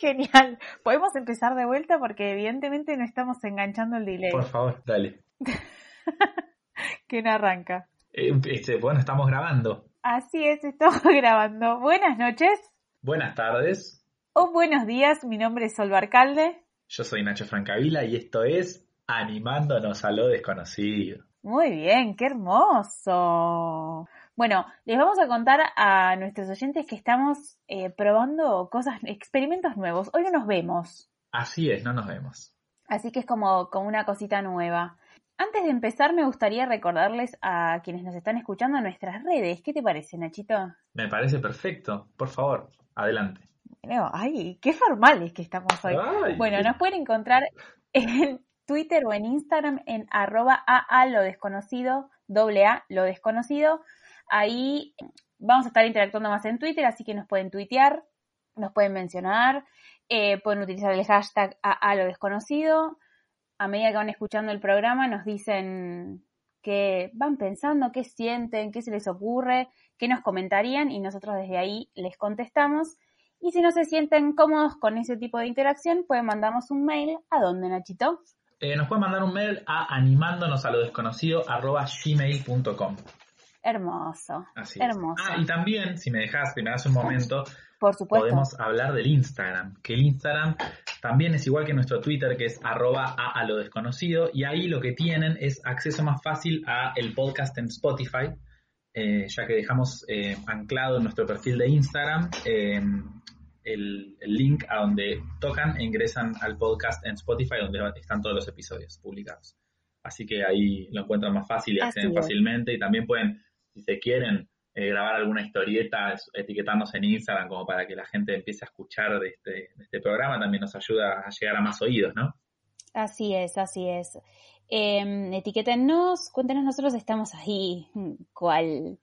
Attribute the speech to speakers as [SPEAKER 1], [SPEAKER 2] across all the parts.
[SPEAKER 1] Genial. Podemos empezar de vuelta porque evidentemente no estamos enganchando el delay.
[SPEAKER 2] Por favor, dale.
[SPEAKER 1] que no arranca.
[SPEAKER 2] Eh, este, bueno, estamos grabando.
[SPEAKER 1] Así es, estamos grabando. Buenas noches.
[SPEAKER 2] Buenas tardes.
[SPEAKER 1] O buenos días, mi nombre es Sol Barcalde.
[SPEAKER 2] Yo soy Nacho Francavila y esto es Animándonos a lo desconocido.
[SPEAKER 1] Muy bien, qué hermoso. Bueno, les vamos a contar a nuestros oyentes que estamos eh, probando cosas, experimentos nuevos. Hoy no nos vemos.
[SPEAKER 2] Así es, no nos vemos.
[SPEAKER 1] Así que es como, como una cosita nueva. Antes de empezar, me gustaría recordarles a quienes nos están escuchando nuestras redes. ¿Qué te parece, Nachito?
[SPEAKER 2] Me parece perfecto. Por favor, adelante.
[SPEAKER 1] Bueno, ay, qué formales que estamos hoy. bueno, nos pueden encontrar en Twitter o en Instagram en arroba a lo desconocido, doble A lo desconocido. Ahí vamos a estar interactuando más en Twitter, así que nos pueden tuitear, nos pueden mencionar, eh, pueden utilizar el hashtag a, lo desconocido. A medida que van escuchando el programa nos dicen qué van pensando, qué sienten, qué se les ocurre, qué nos comentarían y nosotros desde ahí les contestamos. Y si no se sienten cómodos con ese tipo de interacción, pueden mandarnos un mail. ¿A dónde, Nachito?
[SPEAKER 2] Eh, nos pueden mandar un mail a animándonos a lo desconocido.
[SPEAKER 1] Hermoso. Así hermoso.
[SPEAKER 2] Ah, y también, si me dejas, si me das un momento,
[SPEAKER 1] Por supuesto.
[SPEAKER 2] podemos hablar del Instagram. Que el Instagram también es igual que nuestro Twitter, que es arroba a, lo desconocido. Y ahí lo que tienen es acceso más fácil a el podcast en Spotify. Eh, ya que dejamos eh, anclado en nuestro perfil de Instagram em, el, link a donde tocan e ingresan al podcast en Spotify, donde están todos los episodios publicados. Así que ahí lo encuentran más fácil y acceden fácilmente. Y también pueden si se quieren eh, grabar alguna historieta, etiquetarnos en Instagram como para que la gente empiece a escuchar de este, este programa, también nos ayuda a llegar a más oídos, ¿no?
[SPEAKER 1] Así es, así es. Eh, etiquétenos, cuéntenos, nosotros estamos ahí, cual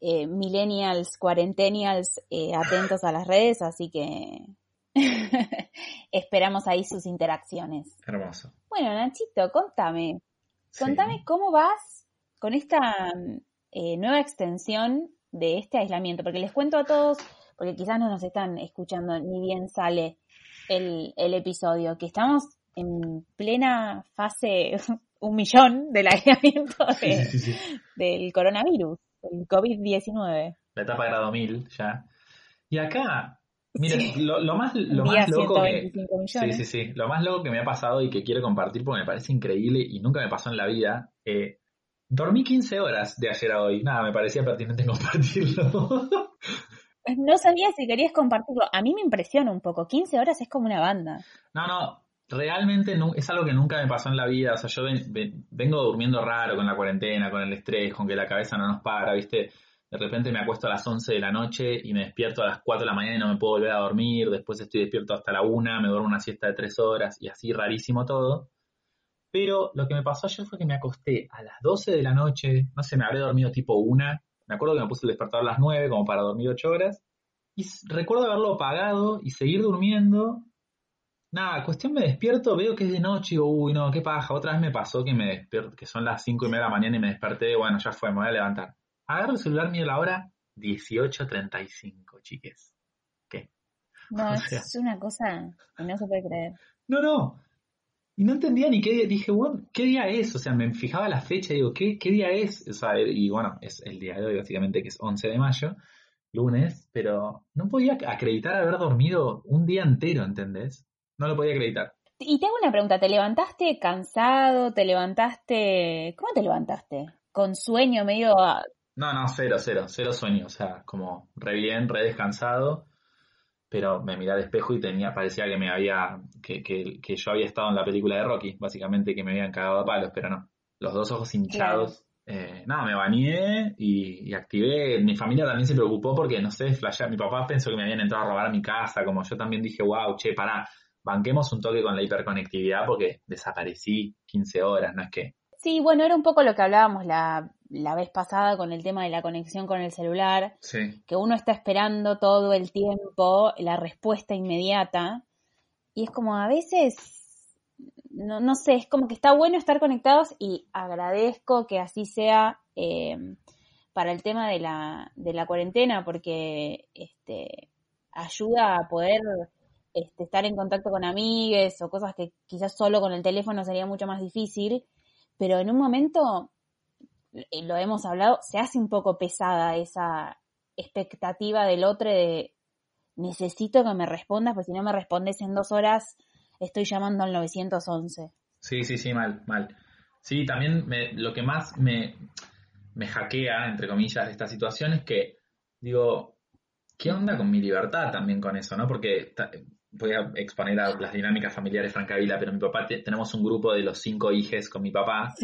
[SPEAKER 1] eh, millennials, cuarentenials, eh, atentos a las redes, así que esperamos ahí sus interacciones.
[SPEAKER 2] Hermoso.
[SPEAKER 1] Bueno, Nachito, contame, contame cómo vas con esta eh, nueva extensión de este aislamiento, porque les cuento a todos, porque quizás no nos están escuchando ni bien sale el, episodio, que estamos en plena fase un millón del aislamiento del coronavirus, el COVID-19.
[SPEAKER 2] La etapa grado mil ya. Y acá, miren, lo, más, lo más loco que, sí, sí, sí, lo más loco que me ha pasado y que quiero compartir porque me parece increíble y nunca me pasó en la vida, eh, Dormí 15 horas de ayer a hoy. Nada, me parecía pertinente compartirlo.
[SPEAKER 1] no sabía si querías compartirlo. A mí me impresiona un poco. 15 horas es como una banda.
[SPEAKER 2] No, no. Realmente es algo que nunca me pasó en la vida. O sea, yo vengo durmiendo raro con la cuarentena, con el estrés, con que la cabeza no nos para, ¿viste? De repente me acuesto a las 11 de la noche y me despierto a las 4 de la mañana y no me puedo volver a dormir. Después estoy despierto hasta la 1, me duermo una siesta de 3 horas y así rarísimo todo. Pero lo que me pasó ayer fue que me acosté a las 12 de la noche, no sé, me habré dormido tipo una. Me acuerdo que me puse el despertador a las 9 como para dormir 8 horas. Y recuerdo haberlo apagado y seguir durmiendo. Nada, cuestión me despierto, veo que es de noche y digo, uy, no, qué paja. Otra vez me pasó que me despierto, que son las 5 y media de la mañana y me desperté, bueno, ya fue, me voy a levantar. Agarro el celular, miro la hora, 18.35, chiques. ¿Qué?
[SPEAKER 1] No, es una cosa que no se puede creer.
[SPEAKER 2] No, no, y no entendía ni qué día, dije, bueno, ¿qué día es? O sea, me fijaba la fecha y digo, ¿qué, qué día es? O sea, y bueno, es el día de hoy, básicamente, que es 11 de mayo, lunes, pero no podía acreditar haber dormido un día entero, ¿entendés? No lo podía acreditar.
[SPEAKER 1] Y tengo una pregunta, ¿te levantaste cansado? ¿Te levantaste... ¿Cómo te levantaste? ¿Con sueño medio...?
[SPEAKER 2] No, no, cero, cero, cero sueño, o sea, como re bien, re descansado pero me miré al espejo y tenía, parecía que me había, que, que, que, yo había estado en la película de Rocky, básicamente que me habían cagado a palos, pero no. Los dos ojos hinchados. Eh, nada, me bañé y, activé. Mi familia también se preocupó porque, no sé, flashea. Mi papá pensó que me habían entrado a robar a mi casa, como yo también dije, wow, che, pará, banquemos un toque con la hiperconectividad porque desaparecí 15 horas, no es que
[SPEAKER 1] Sí, bueno, era un poco lo que hablábamos la, la vez pasada con el tema de la conexión con el celular, que uno está esperando todo el tiempo la respuesta inmediata y es como a veces, no, no sé, es como que está bueno estar conectados y agradezco que así sea eh, para el tema de la, de la cuarentena porque este, ayuda a poder este, estar en contacto con amigues o cosas que quizás solo con el teléfono sería mucho más difícil, pero en un momento, lo hemos hablado, se hace un poco pesada esa expectativa del otro de necesito que me respondas, porque si no me respondes en dos horas, estoy llamando al 911.
[SPEAKER 2] Sí, sí, sí, mal, mal. Sí, también me, lo que más me, me hackea, entre comillas, de esta situación es que, digo, ¿qué onda con mi libertad también con eso, no? Porque voy a exponer a las dinámicas familiares Francavila, pero mi papá, tenemos un grupo de los cinco hijos con mi papá,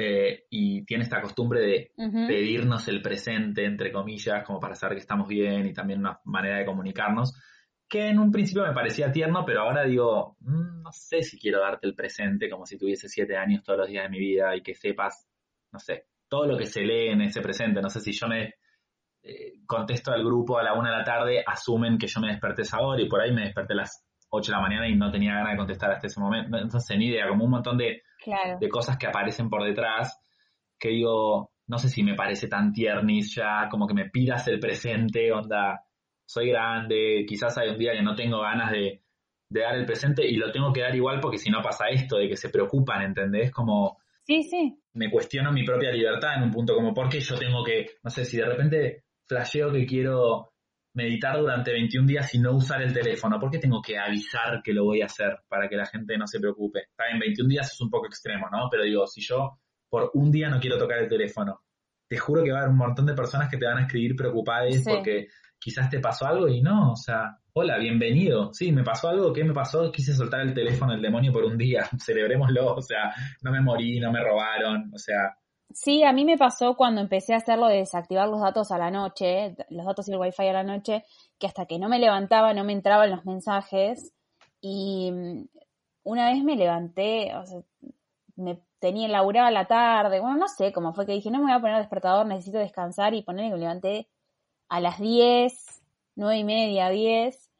[SPEAKER 2] eh, y tiene esta costumbre de pedirnos el presente, entre comillas, como para saber que estamos bien y también una manera de comunicarnos, que en un principio me parecía tierno, pero ahora digo, mm, no sé si quiero darte el presente como si tuviese siete años todos los días de mi vida y que sepas, no sé, todo lo que se lee en ese presente. No sé si yo me eh, contesto al grupo a la una de la tarde, asumen que yo me desperté esa hora y por ahí me desperté a las ocho de la mañana y no tenía ganas de contestar hasta ese momento. Entonces, ni idea, como un montón de, de cosas que aparecen por detrás que digo, no sé si me parece tan tiernis ya, como que me pidas el presente, onda, soy grande, quizás hay un día que no tengo ganas de, de dar el presente y lo tengo que dar igual porque si no pasa esto, de que se preocupan, ¿entendés? Como
[SPEAKER 1] Sí, sí.
[SPEAKER 2] Me cuestiono mi propia libertad en un punto como, ¿por qué yo tengo que, no sé, si de repente flasheo que quiero meditar durante 21 días y no usar el teléfono, ¿por qué tengo que avisar que lo voy a hacer para que la gente no se preocupe? Está bien, 21 días es un poco extremo, ¿no? Pero digo, si yo por un día no quiero tocar el teléfono, te juro que va a haber un montón de personas que te van a escribir preocupadas porque quizás te pasó algo y no, o sea, hola, bienvenido. Sí, me pasó algo, ¿qué me pasó? Quise soltar el teléfono del demonio por un día, celebrémoslo, o sea, no me morí, no me robaron, o sea.
[SPEAKER 1] Sí, a mí me pasó cuando empecé a hacerlo de desactivar los datos a la noche, los datos y el wifi a la noche, que hasta que no me levantaba no me entraban los mensajes. Y mm, una vez me levanté, o sea, me tenía laburada la tarde, bueno, no sé cómo fue que dije, no me voy a poner despertador, necesito descansar y poner que me levanté a las 10, nueve y media, 10,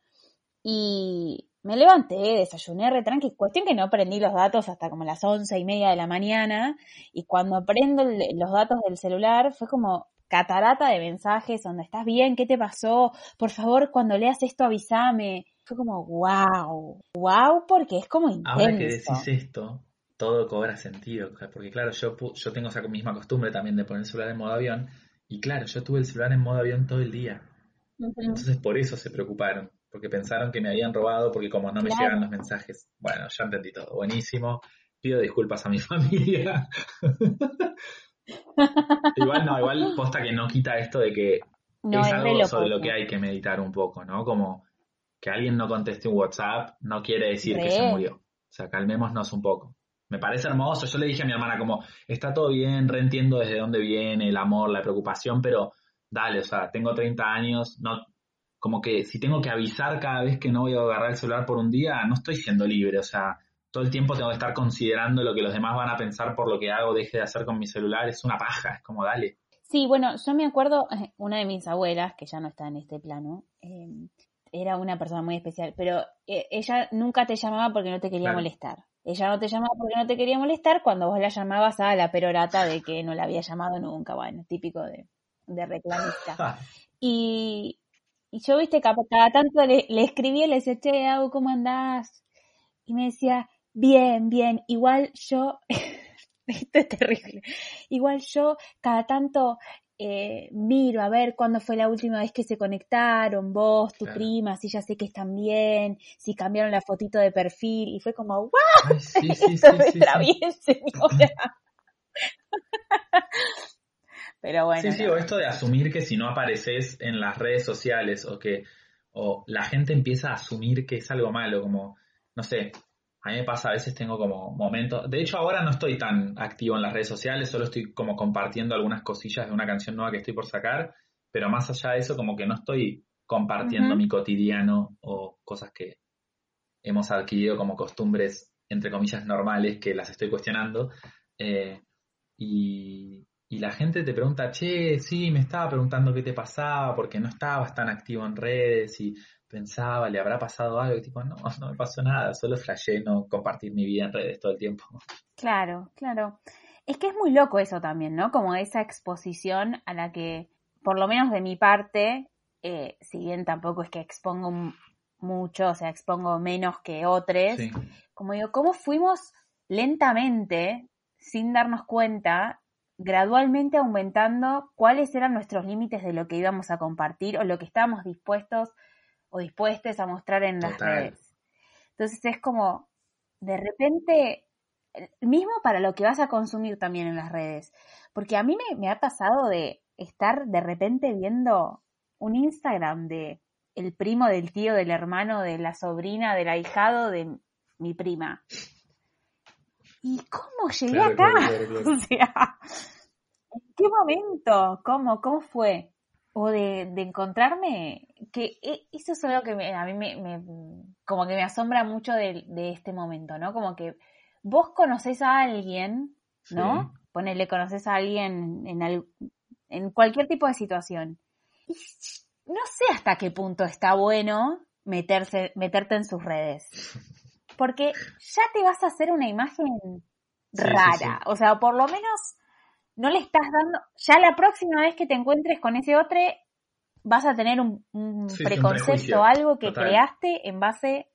[SPEAKER 1] y me levanté, desayuné re tranqui, cuestión que no prendí los datos hasta como las once y media de la mañana, y cuando prendo los datos del celular fue como catarata de mensajes donde estás bien, ¿qué te pasó? Por favor, cuando leas esto avísame. Fue como, wow, wow, porque es como intenso.
[SPEAKER 2] Ahora que decís esto, todo cobra sentido, porque claro, yo, yo tengo esa misma costumbre también de poner el celular en modo avión, y claro, yo tuve el celular en modo avión todo el día. Entonces por eso se preocuparon, porque pensaron que me habían robado, porque como no me llegan los mensajes. Bueno, ya entendí todo. Buenísimo. Pido disculpas a mi familia. igual no, igual posta que no quita esto de que es algo sobre lo que hay que meditar un poco, ¿no? Como que alguien no conteste un WhatsApp no quiere decir que se murió. O sea, calmémonos un poco me parece hermoso. Yo le dije a mi hermana como, está todo bien, reentiendo desde dónde viene el amor, la preocupación, pero dale, o sea, tengo 30 años, no, como que si tengo que avisar cada vez que no voy a agarrar el celular por un día, no estoy siendo libre, o sea, todo el tiempo tengo que estar considerando lo que los demás van a pensar por lo que hago, deje de hacer con mi celular, es una paja, es como dale.
[SPEAKER 1] Sí, bueno, yo me acuerdo, eh, una de mis abuelas, que ya no está en este plano, eh, era una persona muy especial, pero eh, ella nunca te llamaba porque no te quería molestar. Ella no te llamaba porque no te quería molestar cuando vos la llamabas a la perorata de que no la había llamado nunca, bueno, típico de, de reclamista. y, y yo, viste, cada, tanto le, le escribía y le decía, che, ¿cómo andás? Y me decía, bien, bien, igual yo, esto es terrible, igual yo cada tanto eh, miro a ver cuándo fue la última vez que se conectaron, vos, tu prima, si ya sé que están bien, si cambiaron la fotito de perfil, y fue como, ¡wow! Sí, sí, Esto sí, está bien, señora. Pero bueno.
[SPEAKER 2] Sí, sí, o esto de asumir que si no apareces en las redes sociales o que o la gente empieza a asumir que es algo malo, como, no sé, a mí me pasa, a veces tengo como momentos, de hecho ahora no estoy tan activo en las redes sociales, solo estoy como compartiendo algunas cosillas de una canción nueva que estoy por sacar, pero más allá de eso como que no estoy compartiendo mi cotidiano o cosas que hemos adquirido como costumbres, entre comillas, normales, que las estoy cuestionando. Eh, y, y la gente te pregunta, che, sí, me estaba preguntando qué te pasaba porque no estabas tan activo en redes y pensaba, ¿le habrá pasado algo? Y tipo, no, no me pasó nada, solo flashé no compartir mi vida en redes todo el tiempo.
[SPEAKER 1] Claro, claro. Es que es muy loco eso también, ¿no? Como esa exposición a la que, por lo menos de mi parte, eh, si bien tampoco es que expongo mucho, o sea, expongo menos que otros. Como digo, ¿cómo fuimos lentamente, sin darnos cuenta, gradualmente aumentando cuáles eran nuestros límites de lo que íbamos a compartir o lo que estábamos dispuestos o dispuestos a mostrar en las redes? Entonces es como, de repente, mismo para lo que vas a consumir también en las redes. Porque a mí me, ha pasado de estar de repente viendo un Instagram de el primo del tío, del hermano, de la sobrina, del ahijado de mi prima. ¿Y cómo llegué acá? o sea, ¿en qué momento? ¿Cómo? ¿Cómo fue? O de, encontrarme, que e, eso es algo que a mí me, como que me asombra mucho de, de este momento, ¿no? Como que vos conocés a alguien, ¿no? Ponele, conoces a alguien en, en cualquier tipo de situación. Y no sé hasta qué punto está bueno meterse, meterte en sus redes. Porque ya te vas a hacer una imagen rara. o sea, por lo menos no le estás dando. Ya la próxima vez que te encuentres con ese otro, vas a tener un, preconcepto, algo que creaste en base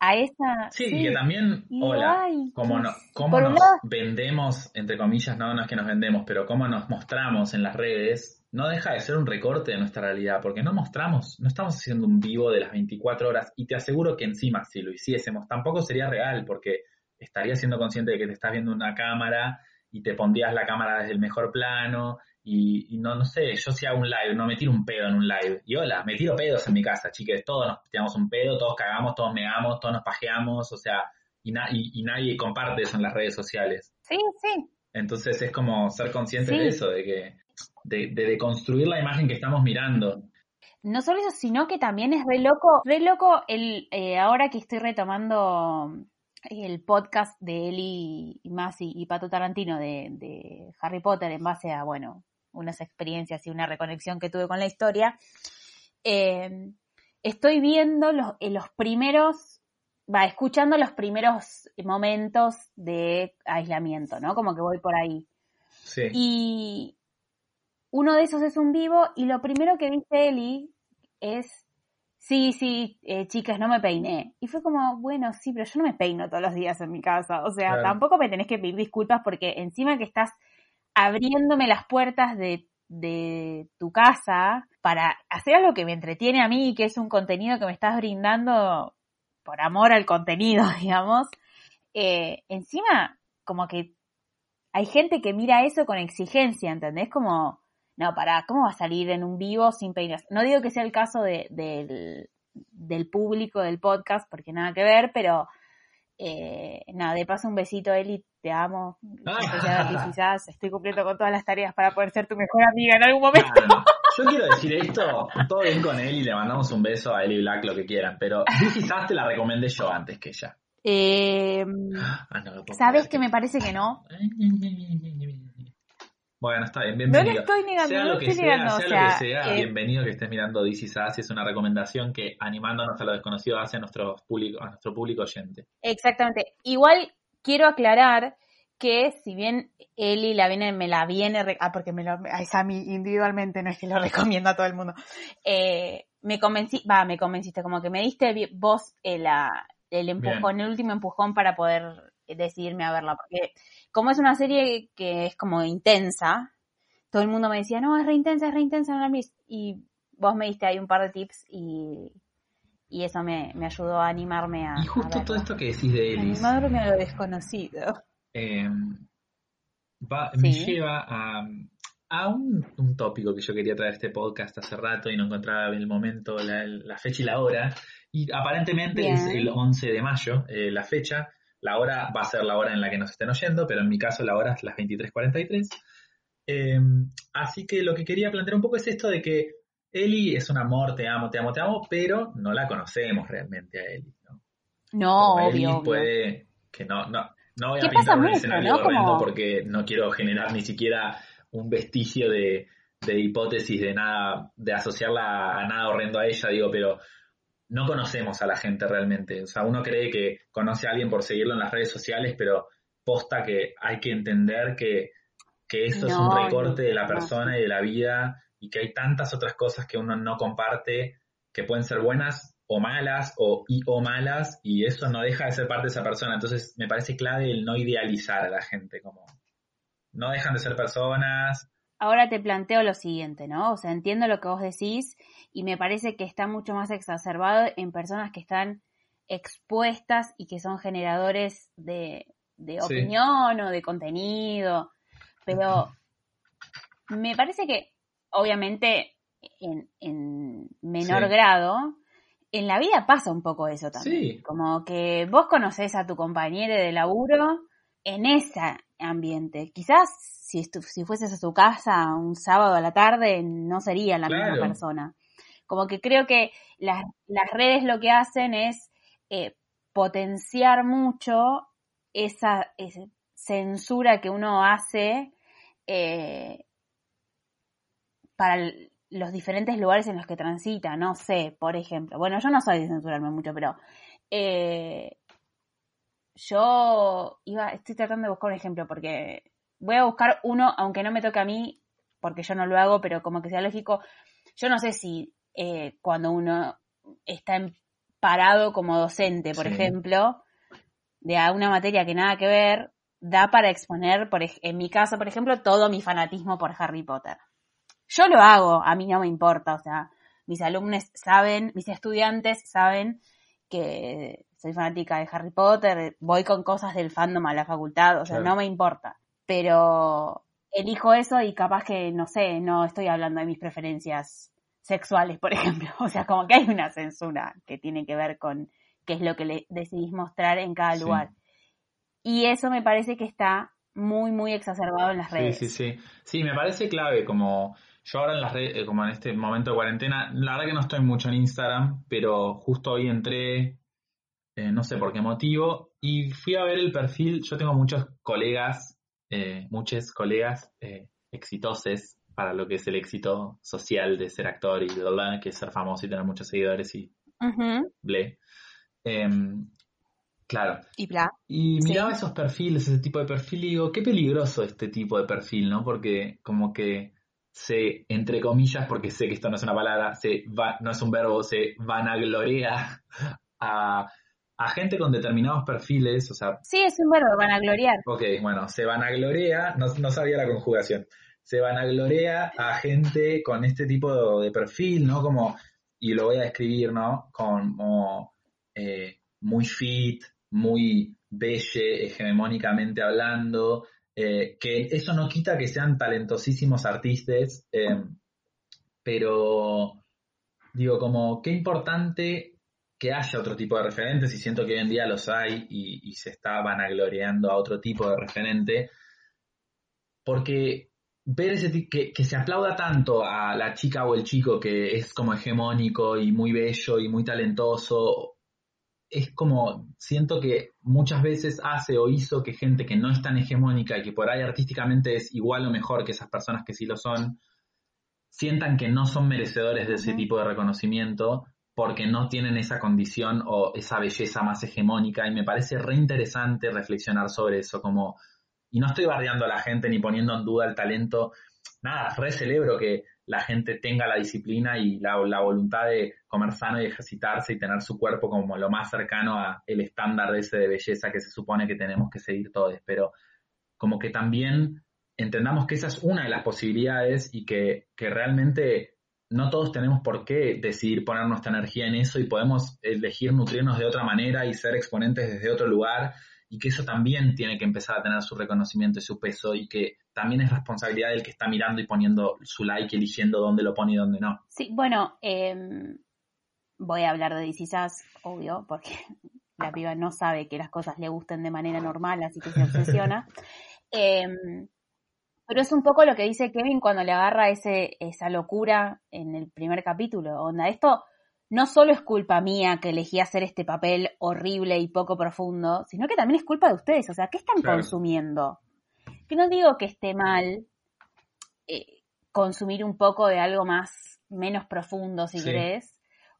[SPEAKER 1] a esa...
[SPEAKER 2] Sí, que también, hola, cómo, no, cómo nos vendemos, entre comillas, no, no es que nos vendemos, pero cómo nos mostramos en las redes, no deja de ser un recorte de nuestra realidad, porque no mostramos, no estamos haciendo un vivo de las 24 horas, y te aseguro que encima, si lo hiciésemos, tampoco sería real, porque estarías siendo consciente de que te estás viendo una cámara y te pondrías la cámara desde el mejor plano y, no, no sé, yo si hago un live, no me tiro un pedo en un live. Y hola, me tiro pedos en mi casa, chiques, todos nos tiramos un pedo, todos cagamos, todos meamos, todos nos pajeamos, o sea, y, y, nadie comparte eso en las redes sociales.
[SPEAKER 1] Sí, sí.
[SPEAKER 2] Entonces es como ser consciente de eso, de que, de, de, construir la imagen que estamos mirando.
[SPEAKER 1] No solo eso, sino que también es re loco, re loco el, eh, ahora que estoy retomando el podcast de Eli Masi y Pato Tarantino de, de Harry Potter en base a, bueno, unas experiencias y una reconexión que tuve con la historia, eh, estoy viendo los, eh, los primeros, va, escuchando los primeros momentos de aislamiento, ¿no? Como que voy por ahí. Sí. Y uno de esos es un vivo y lo primero que dice Eli es, sí, sí, eh, chicas, no me peiné. Y fue como, bueno, sí, pero yo no me peino todos los días en mi casa. O sea, tampoco me tenés que pedir disculpas porque encima que estás abriéndome las puertas de, tu casa para hacer algo que me entretiene a mí, que es un contenido que me estás brindando por amor al contenido, digamos. Eh, encima, como que hay gente que mira eso con exigencia, ¿entendés? Como, no, para, ¿cómo va a salir en un vivo sin peinas? No digo que sea el caso de, del, del público del podcast, porque nada que ver, pero eh, nada, de paso un besito, Eli, te amo. Ah. quizás estoy cumpliendo con todas las tareas para poder ser tu mejor amiga en algún momento.
[SPEAKER 2] Yo quiero decir esto, todo bien con Eli, le mandamos un beso a Eli Black, lo que quieran, pero quizás te la recomendé yo antes que ella.
[SPEAKER 1] Eh, ah, ¿Sabes que me parece que no?
[SPEAKER 2] Bueno, está bien, bienvenido.
[SPEAKER 1] No estoy negando, sea lo que estoy sea,
[SPEAKER 2] sea, lo que sea, eh, bienvenido que estés mirando DC Sass, es una recomendación que animándonos a lo desconocido hace a nuestro público, a nuestro público oyente.
[SPEAKER 1] Exactamente. Igual quiero aclarar que si bien Eli la viene, me la viene, ah, porque me lo, es a mí individualmente, no es que lo recomiendo a todo el mundo, eh, me convencí, va, me convenciste, como que me diste vos el, el empujón, el último empujón para poder decidirme a verla, porque como es una serie que es como intensa, todo el mundo me decía, no, es re intensa, es re intensa, no la Y vos me diste ahí un par de tips y, y eso me, ayudó a animarme a.
[SPEAKER 2] Y justo todo esto que decís de Ellis.
[SPEAKER 1] Animarme a lo desconocido.
[SPEAKER 2] Em, me lleva a, a un, un, tópico que yo quería traer a este podcast hace rato y no encontraba en el momento la, fecha y la hora. Y aparentemente es el 11 de mayo eh, la fecha. La hora va a ser la hora en la que nos estén oyendo, pero en mi caso la hora es las 23.43. Em, así que lo que quería plantear un poco es esto de que Eli es un amor, te amo, te amo, te amo, pero no la conocemos realmente a Eli. No,
[SPEAKER 1] no obvio,
[SPEAKER 2] puede que no, no, no voy a pintar un escenario horrendo porque no quiero generar ni siquiera un vestigio de, de hipótesis de nada, de asociarla a nada horrendo a ella, digo, pero no conocemos a la gente realmente. O sea, uno cree que conoce a alguien por seguirlo en las redes sociales, pero posta que hay que entender que, que eso es un recorte de la persona y de la vida y que hay tantas otras cosas que uno no comparte que pueden ser buenas o malas o, y, o malas y eso no deja de ser parte de esa persona. Entonces me parece clave el no idealizar a la gente, como no dejan de ser personas.
[SPEAKER 1] Ahora te planteo lo siguiente, ¿no? O sea, entiendo lo que vos decís y me parece que está mucho más exacerbado en personas que están expuestas y que son generadores de, opinión o de contenido. Pero me parece que, obviamente, en, menor grado, en la vida pasa un poco eso también. Como que vos conocés a tu compañero de laburo en ese ambiente. Quizás si, si fueses a su casa un sábado a la tarde no sería la misma persona. Como que creo que las, las redes lo que hacen es eh, potenciar mucho esa, censura que uno hace eh, para los diferentes lugares en los que transita. No sé, por ejemplo. Bueno, yo no soy de censurarme mucho, pero eh, yo iba, estoy tratando de buscar un ejemplo porque voy a buscar uno, aunque no me toque a mí, porque yo no lo hago, pero como que sea lógico. Yo no sé si cuando uno está parado como docente, por ejemplo, de una materia que nada que ver, da para exponer, por, en mi caso, por ejemplo, todo mi fanatismo por Harry Potter. Yo lo hago, a mí no me importa, o sea, mis alumnos saben, mis estudiantes saben que soy fanática de Harry Potter, voy con cosas del fandom a la facultad, o sea, no me importa. Pero elijo eso y capaz que, no sé, no estoy hablando de mis preferencias sexuales, por ejemplo. O sea, como que hay una censura que tiene que ver con qué es lo que le decidís mostrar en cada lugar. Y eso me parece que está muy, muy exacerbado en las redes.
[SPEAKER 2] Sí, sí, sí. Sí, me parece clave como yo ahora en las redes, eh, como en este momento de cuarentena, la verdad que no estoy mucho en Instagram, pero justo hoy entré, eh, no sé por qué motivo, y fui a ver el perfil, yo tengo muchos colegas, eh, muchos colegas eh, exitosos para lo que es el éxito social de ser actor y bla, que es ser famoso y tener muchos seguidores y ble. Em, claro.
[SPEAKER 1] Y bla.
[SPEAKER 2] Y miraba esos perfiles, ese tipo de perfil, y digo, qué peligroso este tipo de perfil, ¿no? Porque como que se, entre comillas, porque sé que esto no es una palabra, se va, no es un verbo, se vanagloria a, a gente con determinados perfiles, o sea...
[SPEAKER 1] Sí, es un verbo, vanagloriar.
[SPEAKER 2] Ok, bueno, se vanagloria, no, no sabía la conjugación se vanaglorea a gente con este tipo de, perfil, ¿no? Como, y lo voy a describir, ¿no? Como eh, muy fit, muy belle, hegemónicamente hablando, eh, que eso no quita que sean talentosísimos artistas, eh, pero digo, como qué importante que haya otro tipo de referentes, y siento que hoy en día los hay y, y se está vanagloriando a otro tipo de referente, porque ver ese que, que se aplauda tanto a la chica o el chico que es como hegemónico y muy bello y muy talentoso, es como, siento que muchas veces hace o hizo que gente que no es tan hegemónica y que por ahí artísticamente es igual o mejor que esas personas que sí lo son, sientan que no son merecedores de ese tipo de reconocimiento porque no tienen esa condición o esa belleza más hegemónica. Y me parece re interesante reflexionar sobre eso, como y no estoy bardeando a la gente ni poniendo en duda el talento. Nada, re celebro que la gente tenga la disciplina y la, voluntad de comer sano y ejercitarse y tener su cuerpo como lo más cercano a el estándar ese de belleza que se supone que tenemos que seguir todos. Pero como que también entendamos que esa es una de las posibilidades y que, que realmente no todos tenemos por qué decidir poner nuestra energía en eso y podemos elegir nutrirnos de otra manera y ser exponentes desde otro lugar y que eso también tiene que empezar a tener su reconocimiento y su peso y que también es responsabilidad del que está mirando y poniendo su like, eligiendo dónde lo pone y dónde no.
[SPEAKER 1] Sí, bueno, em, voy a hablar de Disisas, obvio, porque la piba no sabe que las cosas le gusten de manera normal, así que se obsesiona. Em, pero es un poco lo que dice Kevin cuando le agarra ese, esa locura en el primer capítulo. Onda, esto no solo es culpa mía que elegí hacer este papel horrible y poco profundo, sino que también es culpa de ustedes. O sea, ¿qué están consumiendo? Que no digo que esté mal eh, consumir un poco de algo más, menos profundo, si querés,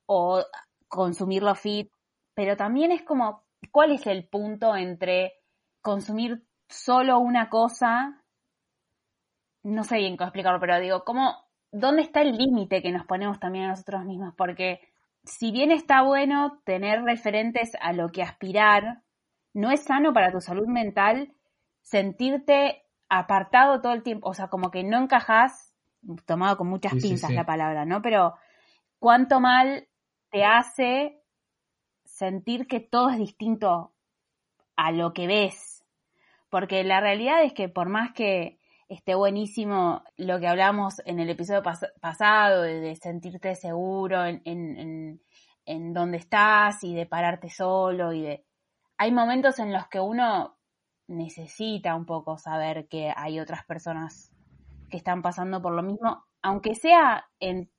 [SPEAKER 1] o consumirlo fit, pero también es como, ¿cuál es el punto entre consumir solo una cosa? No sé bien cómo explicarlo, pero digo, ¿cómo, ¿dónde está el límite que nos ponemos también a nosotros mismos? Porque si bien está bueno tener referentes a lo que aspirar, no es sano para tu salud mental sentirte apartado todo el tiempo, o sea, como que no encajas, tomado con muchas pinzas la palabra, ¿no? Pero cuánto mal te hace sentir que todo es distinto a lo que ves. Porque la realidad es que por más que esté buenísimo lo que hablamos en el episodio pasado, de, sentirte seguro en, en, en, donde estás y de pararte solo y de... Hay momentos en los que uno necesita un poco saber que hay otras personas que están pasando por lo mismo, aunque sea en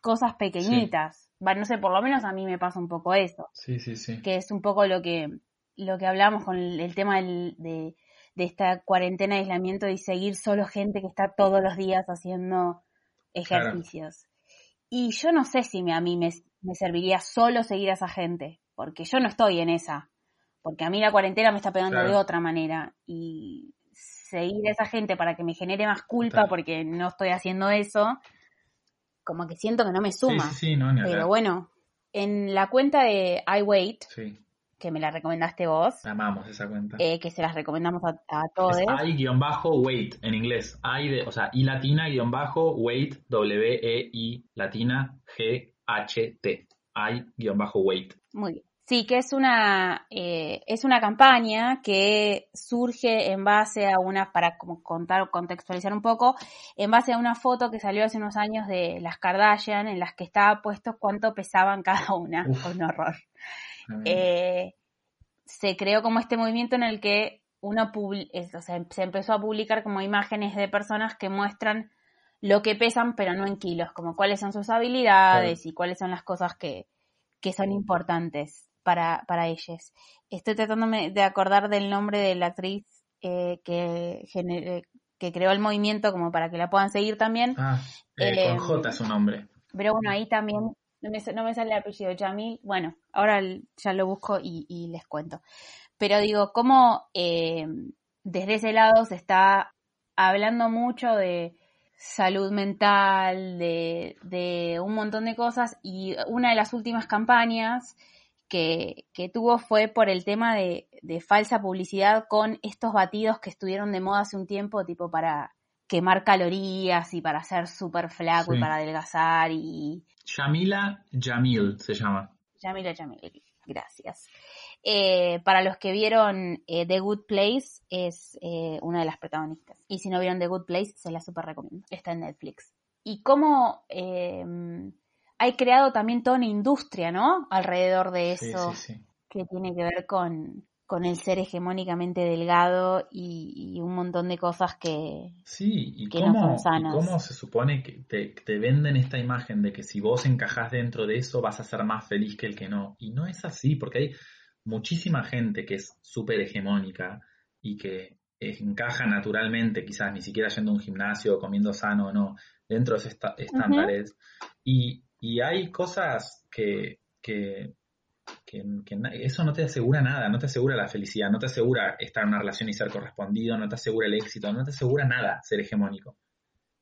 [SPEAKER 1] cosas pequeñitas. no sé, por lo menos a mí me pasa un poco eso.
[SPEAKER 2] Sí, sí, sí.
[SPEAKER 1] Que es un poco lo que, lo que hablamos con el, tema de, de, esta cuarentena, aislamiento y seguir solo gente que está todos los días haciendo ejercicios. Y yo no sé si me, a mí me, me serviría solo seguir a esa gente, porque yo no estoy en esa. Porque a mí la cuarentena me está pegando de otra manera. Y seguir a esa gente para que me genere más culpa porque no estoy haciendo eso, como que siento que no me suma. Pero bueno, en la cuenta de iWait, que me la recomendaste vos.
[SPEAKER 2] Amamos esa cuenta.
[SPEAKER 1] Eh, que se las recomendamos a, todos.
[SPEAKER 2] I-wait en inglés. I de, o sea, I latina guion bajo wait, W-E-I latina G-H-T. I-wait.
[SPEAKER 1] Muy bien. Sí, que es una, eh, es una campaña que surge en base a una, para contar o contextualizar un poco, en base a una foto que salió hace unos años de las Kardashian en las que estaba puesto cuánto pesaban cada una. Un horror. Eh, se creó como este movimiento en el que uno o sea, se empezó a publicar como imágenes de personas que muestran lo que pesan, pero no en kilos, como cuáles son sus habilidades y cuáles son las cosas que, que son importantes para, para ellos. Estoy tratándome de acordar del nombre de la actriz eh, que, que creó el movimiento como para que la puedan seguir también.
[SPEAKER 2] Ah, eh, con J su nombre.
[SPEAKER 1] Pero bueno, ahí también no me, no me sale el apellido Jamil. Bueno, ahora ya lo busco y, les cuento. Pero digo, cómo em, desde ese lado se está hablando mucho de salud mental, de, de, un montón de cosas y una de las últimas campañas que, tuvo fue por el tema de, falsa publicidad con estos batidos que estuvieron de moda hace un tiempo, tipo para quemar calorías y para ser súper flaco y para adelgazar y...
[SPEAKER 2] Yamila Jamil se llama.
[SPEAKER 1] Yamila Jamil, gracias. Eh, para los que vieron eh, The Good Place, es eh, una de las protagonistas. Y si no vieron The Good Place, se la súper recomiendo. Está en Netflix. Y cómo hay creado también toda una industria, ¿no? Alrededor de eso, que tiene que ver con, el ser hegemónicamente delgado y, un montón de cosas que,
[SPEAKER 2] sí, y cómo, no son sanas. ¿Cómo se supone que te, venden esta imagen de que si vos encajás dentro de eso vas a ser más feliz que el que no? Y no es así, porque hay muchísima gente que es súper hegemónica y que encaja naturalmente, quizás ni siquiera yendo a un gimnasio, comiendo sano o no, dentro de esos estándares. Y y hay cosas que, que, que, eso no te asegura nada, no te asegura la felicidad, no te asegura estar en una relación y ser correspondido, no te asegura el éxito, no te asegura nada ser hegemónico.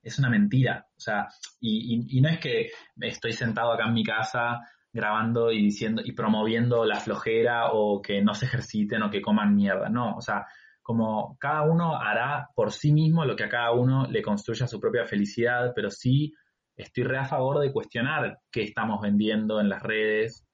[SPEAKER 2] Es una mentira. O sea, y, y, no es que estoy sentado acá en mi casa grabando y diciendo y promoviendo la flojera o que no se ejerciten o que coman mierda. No, o sea, como cada uno hará por sí mismo lo que a cada uno le construya su propia felicidad, pero sí estoy re a favor de cuestionar qué estamos vendiendo en las redes.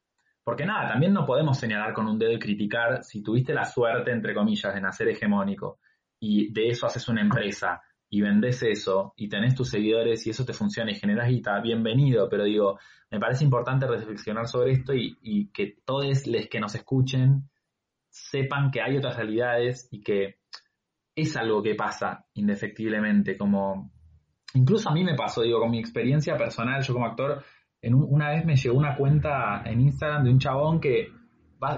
[SPEAKER 2] Porque nada, también no podemos señalar con un dedo y criticar si tuviste la suerte, entre comillas, de nacer hegemónico y de eso haces una empresa y vendes eso y tenés tus seguidores y eso te funciona y generas guita, bienvenido, pero digo, me parece importante reflexionar sobre esto y, y que todos los que nos escuchen sepan que hay otras realidades y que es algo que pasa indefectiblemente, como Incluso a mí me pasó, digo, con mi experiencia personal, yo como actor, en una vez me llegó una cuenta en Instagram de un chabón que,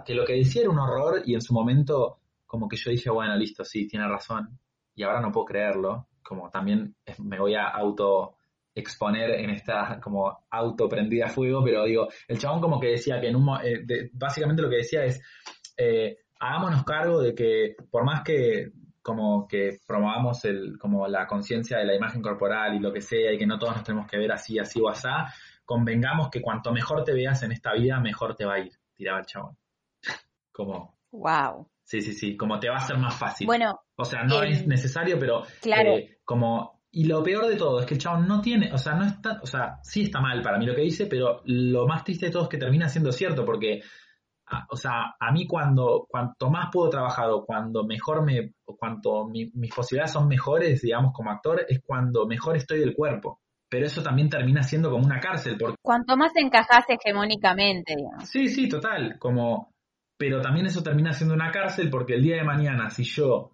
[SPEAKER 2] que lo que decía era un horror y en su momento como que yo dije, bueno, listo, sí, tiene razón. Y ahora no puedo creerlo. Como también me voy a auto exponer en esta como auto prendida a fuego, pero digo, el chabón como que decía que en un eh, básicamente lo que decía es eh, hagámonos cargo de que por más que como que promovamos el, como la conciencia de la imagen corporal y lo que sea, y que no todos nos tenemos que ver así, así o así, convengamos que cuanto mejor te veas en esta vida, mejor te va a ir, tiraba el chabón. como...
[SPEAKER 1] Wow.
[SPEAKER 2] Sí, sí, sí, como te va a ser más fácil.
[SPEAKER 1] Bueno.
[SPEAKER 2] O sea, no es necesario, pero
[SPEAKER 1] claro.
[SPEAKER 2] Eh, como... Y lo peor de todo es que el chabón no tiene, o sea, no está, o sea, sí está mal para mí lo que dice, pero lo más triste de todo es que termina siendo cierto, porque o sea, a mí cuando, cuanto más puedo trabajar o cuando mejor me, o cuanto mis posibilidades son mejores, digamos, como actor, es cuando mejor estoy del cuerpo. Pero eso también termina siendo como una cárcel. Porque...
[SPEAKER 1] Cuanto más encajas hegemónicamente, digamos.
[SPEAKER 2] Sí, sí, total. Como, pero también eso termina siendo una cárcel porque el día de mañana, si yo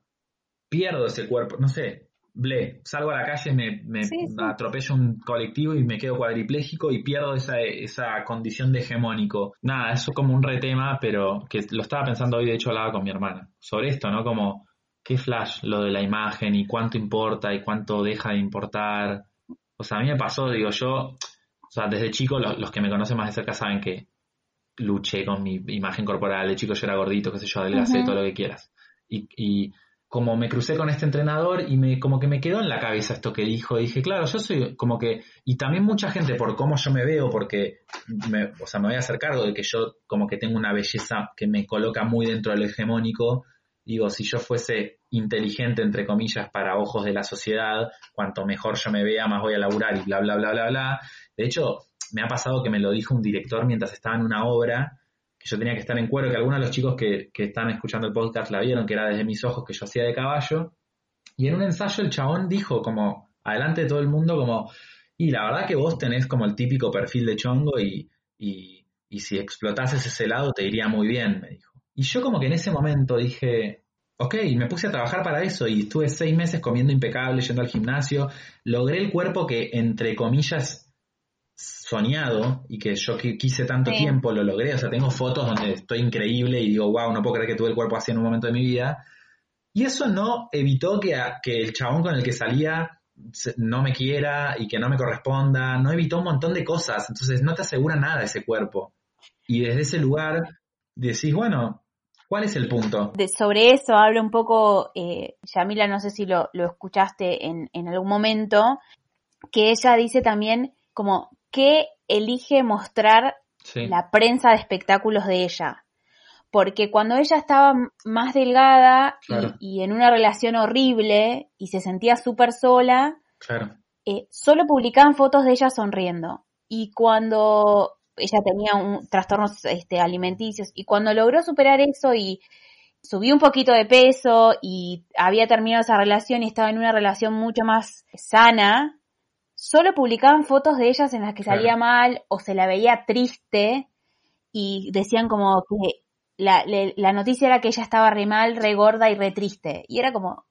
[SPEAKER 2] pierdo ese cuerpo, no sé, ble, salgo a la calle, me, me atropello un colectivo y me quedo cuadripléjico y pierdo esa, esa condición de hegemónico. Nada, eso es como un retema, pero que lo estaba pensando hoy, de hecho hablaba con mi hermana, sobre esto, ¿no? Como, qué flash lo de la imagen y cuánto importa y cuánto deja de importar. O sea, a mí me pasó, digo, yo, o sea, desde chico, los, que me conocen más de cerca saben que luché con mi imagen corporal, de chico yo era gordito, qué sé yo, adelgacé, todo lo que quieras. Y, y como me crucé con este entrenador y me como que me quedó en la cabeza esto que dijo. Dije, claro, yo soy como que, y también mucha gente por cómo yo me veo, porque me, o sea, me voy a hacer cargo de que yo como que tengo una belleza que me coloca muy dentro de lo hegemónico. Digo, si yo fuese inteligente, entre comillas, para ojos de la sociedad, cuanto mejor yo me vea, más voy a laburar y bla, bla, bla, bla, bla. De hecho, me ha pasado que me lo dijo un director mientras estaba en una obra que yo tenía que estar en cuero, que algunos de los chicos que, que están escuchando el podcast la vieron, que era desde mis ojos que yo hacía de caballo. Y en un ensayo el chabón dijo como, adelante de todo el mundo, como, y la verdad que vos tenés como el típico perfil de chongo y, y, y si explotases ese lado te iría muy bien, me dijo. Y yo como que en ese momento dije, ok, me puse a trabajar para eso y estuve seis meses comiendo impecable, yendo al gimnasio, logré el cuerpo que entre comillas soñado y que yo quise tanto tiempo, lo logré. O sea, tengo fotos donde estoy increíble y digo, wow, no puedo creer que tuve el cuerpo así en un momento de mi vida. Y eso no evitó que, que el chabón con el que salía no me quiera y que no me corresponda, no evitó un montón de cosas. Entonces no te asegura nada ese cuerpo. Y desde ese lugar decís, bueno, ¿cuál es el punto?
[SPEAKER 1] De, sobre eso habla un poco, eh, Yamila, no sé si lo, lo escuchaste en, en algún momento, que ella dice también como que elige mostrar la prensa de espectáculos de ella. Porque cuando ella estaba más delgada y, en una relación horrible y se sentía súper sola, eh, solo publicaban fotos de ella sonriendo. Y cuando ella tenía un, trastornos este, alimenticios y cuando logró superar eso y subió un poquito de peso y había terminado esa relación y estaba en una relación mucho más sana, solo publicaban fotos de ellas en las que salía mal o se la veía triste y decían como que la, la, noticia era que ella estaba re mal, re gorda y re triste. Y era como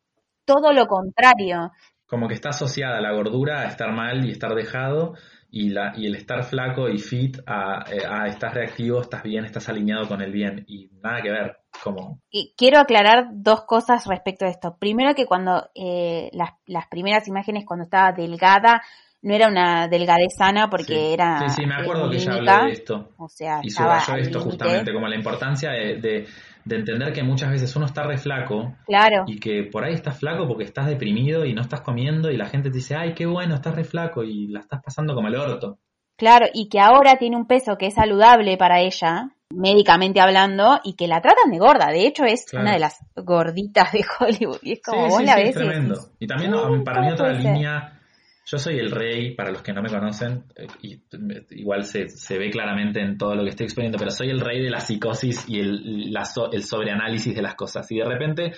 [SPEAKER 1] todo lo contrario.
[SPEAKER 2] Como que está asociada la gordura a estar mal y estar dejado y, la, y el estar flaco y fit a, eh, a, estás reactivo, estás bien, estás alineado con el bien y nada que ver. Como...
[SPEAKER 1] Y quiero aclarar dos cosas respecto a esto. Primero que cuando eh, las, las primeras imágenes cuando estaba delgada, no era una delgadez sana porque era.
[SPEAKER 2] Sí, sí, me acuerdo que ya hablé de esto. O sea, y subrayó esto justamente, como la importancia de, de entender que muchas veces uno está re flaco
[SPEAKER 1] claro.
[SPEAKER 2] y que por ahí estás flaco porque estás deprimido y no estás comiendo y la gente te dice, ay, qué bueno, estás re flaco y la estás pasando como el orto.
[SPEAKER 1] Claro, y que ahora tiene un peso que es saludable para ella, médicamente hablando, y que la tratan de gorda. De hecho, es una de las gorditas de Hollywood. Y es como vos la ves.
[SPEAKER 2] tremendo. Y, también para mí otra línea yo soy el rey, para los que no me conocen, eh, y igual se, se, ve claramente en todo lo que estoy exponiendo, pero soy el rey de la psicosis y el, el sobreanálisis de las cosas. Y de repente,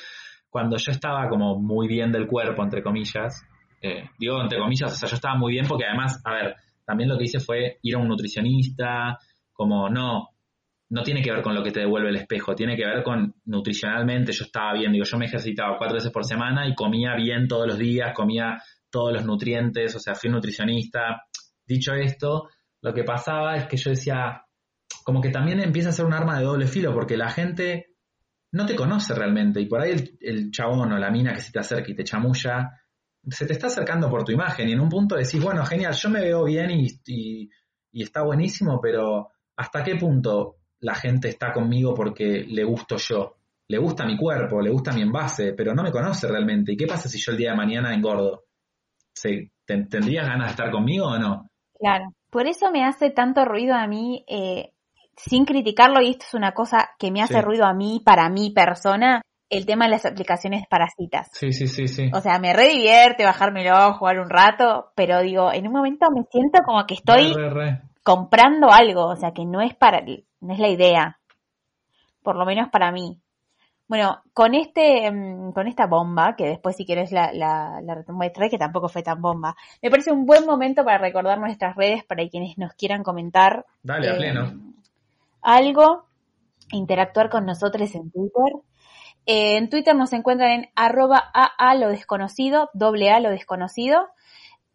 [SPEAKER 2] cuando yo estaba como muy bien del cuerpo, entre comillas, eh, digo entre comillas, o sea, yo estaba muy bien porque además, a ver, también lo que hice fue ir a un nutricionista, como no, no tiene que ver con lo que te devuelve el espejo, tiene que ver con nutricionalmente, yo estaba bien, digo, yo me ejercitaba cuatro veces por semana y comía bien todos los días, comía todos los nutrientes, o sea, fui nutricionista. Dicho esto, lo que pasaba es que yo decía, como que también empieza a ser un arma de doble filo, porque la gente no te conoce realmente, y por ahí el, chabón o la mina que se te acerca y te chamulla, se te está acercando por tu imagen, y en un punto decís, bueno, genial, yo me veo bien y, y está buenísimo, pero ¿hasta qué punto la gente está conmigo porque le gusto yo? Le gusta mi cuerpo, le gusta mi envase, pero no me conoce realmente. ¿Y qué pasa si yo el día de mañana engordo? ¿Tendrías ganas de estar conmigo o no?
[SPEAKER 1] Claro. Por eso me hace tanto ruido a mí, eh, sin criticarlo, y esto es una cosa que me hace ruido a mí, para mi persona, el tema de las aplicaciones para citas.
[SPEAKER 2] Sí, sí, sí, sí.
[SPEAKER 1] O sea, me redivierte bajármelo, jugar un rato, pero digo, en un momento me siento como que estoy comprando algo, o sea, que no es para, no es la idea. Por lo menos para mí. Bueno, con este, mm, con esta bomba, que después si quieres la, la, la que tampoco fue tan bomba, me parece un buen momento para recordar nuestras redes para quienes nos quieran comentar.
[SPEAKER 2] Dale, a pleno. Eh,
[SPEAKER 1] algo, interactuar con nosotros en Twitter. Eh, en Twitter nos encuentran en arroba AA lo desconocido, doble A lo desconocido.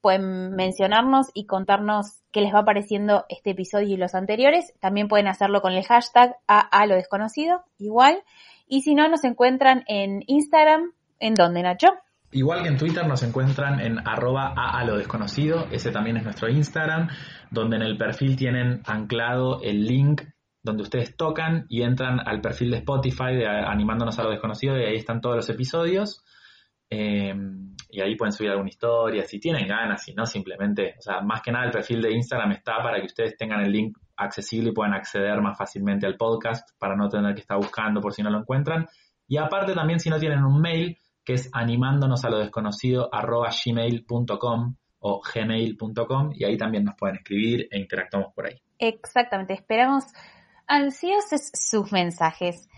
[SPEAKER 1] Pueden mencionarnos y contarnos qué les va pareciendo este episodio y los anteriores. También pueden hacerlo con el hashtag AA lo desconocido, igual. Y si no, nos encuentran en Instagram, ¿en dónde, Nacho?
[SPEAKER 2] Igual que en Twitter nos encuentran en arroba a, lo desconocido, ese también es nuestro Instagram, donde en el perfil tienen anclado el link donde ustedes tocan y entran al perfil de Spotify de Animándonos a lo desconocido y ahí están todos los episodios. Eh, y ahí pueden subir alguna historia si tienen ganas, si no simplemente, o sea, más que nada el perfil de Instagram está para que ustedes tengan el link accesible y puedan acceder más fácilmente al podcast para no tener que estar buscando por si no lo encuentran. Y aparte también si no tienen un mail, que es animándonos a lo desconocido arroba gmail.com o gmail.com y ahí también nos pueden escribir e interactuamos por ahí.
[SPEAKER 1] Exactamente, esperamos ansiosos sus mensajes.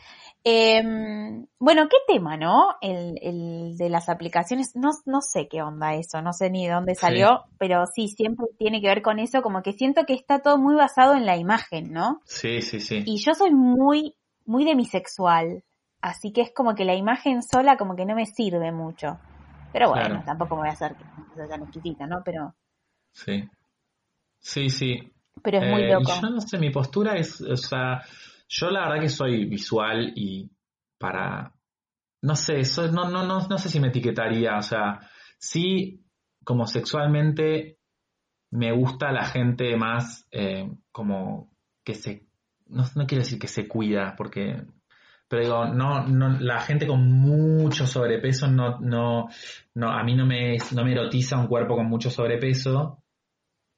[SPEAKER 1] Em, bueno, ¿qué tema, no? El, de las aplicaciones, no, no sé qué onda eso, no sé ni de dónde salió, pero sí, siempre tiene que ver con eso, como que siento que está todo muy basado en la imagen, ¿no?
[SPEAKER 2] Sí, sí, sí.
[SPEAKER 1] Y yo soy muy, muy demisexual, así que es como que la imagen sola como que no me sirve mucho. Pero bueno, tampoco me voy a hacer que sea tan exquisita, ¿no? Pero...
[SPEAKER 2] Sí. Sí, sí.
[SPEAKER 1] Pero es muy
[SPEAKER 2] eh,
[SPEAKER 1] loco.
[SPEAKER 2] yo no sé, mi postura es, o sea yo la verdad que soy visual y para, no sé, no, no, no, no sé si me etiquetaría, o sea, sí como sexualmente me gusta la gente más eh, como que se, no, quiero decir que se cuida, porque, pero digo, no, no, la gente con mucho sobrepeso no, no, no, a mí no me, no me erotiza un cuerpo con mucho sobrepeso,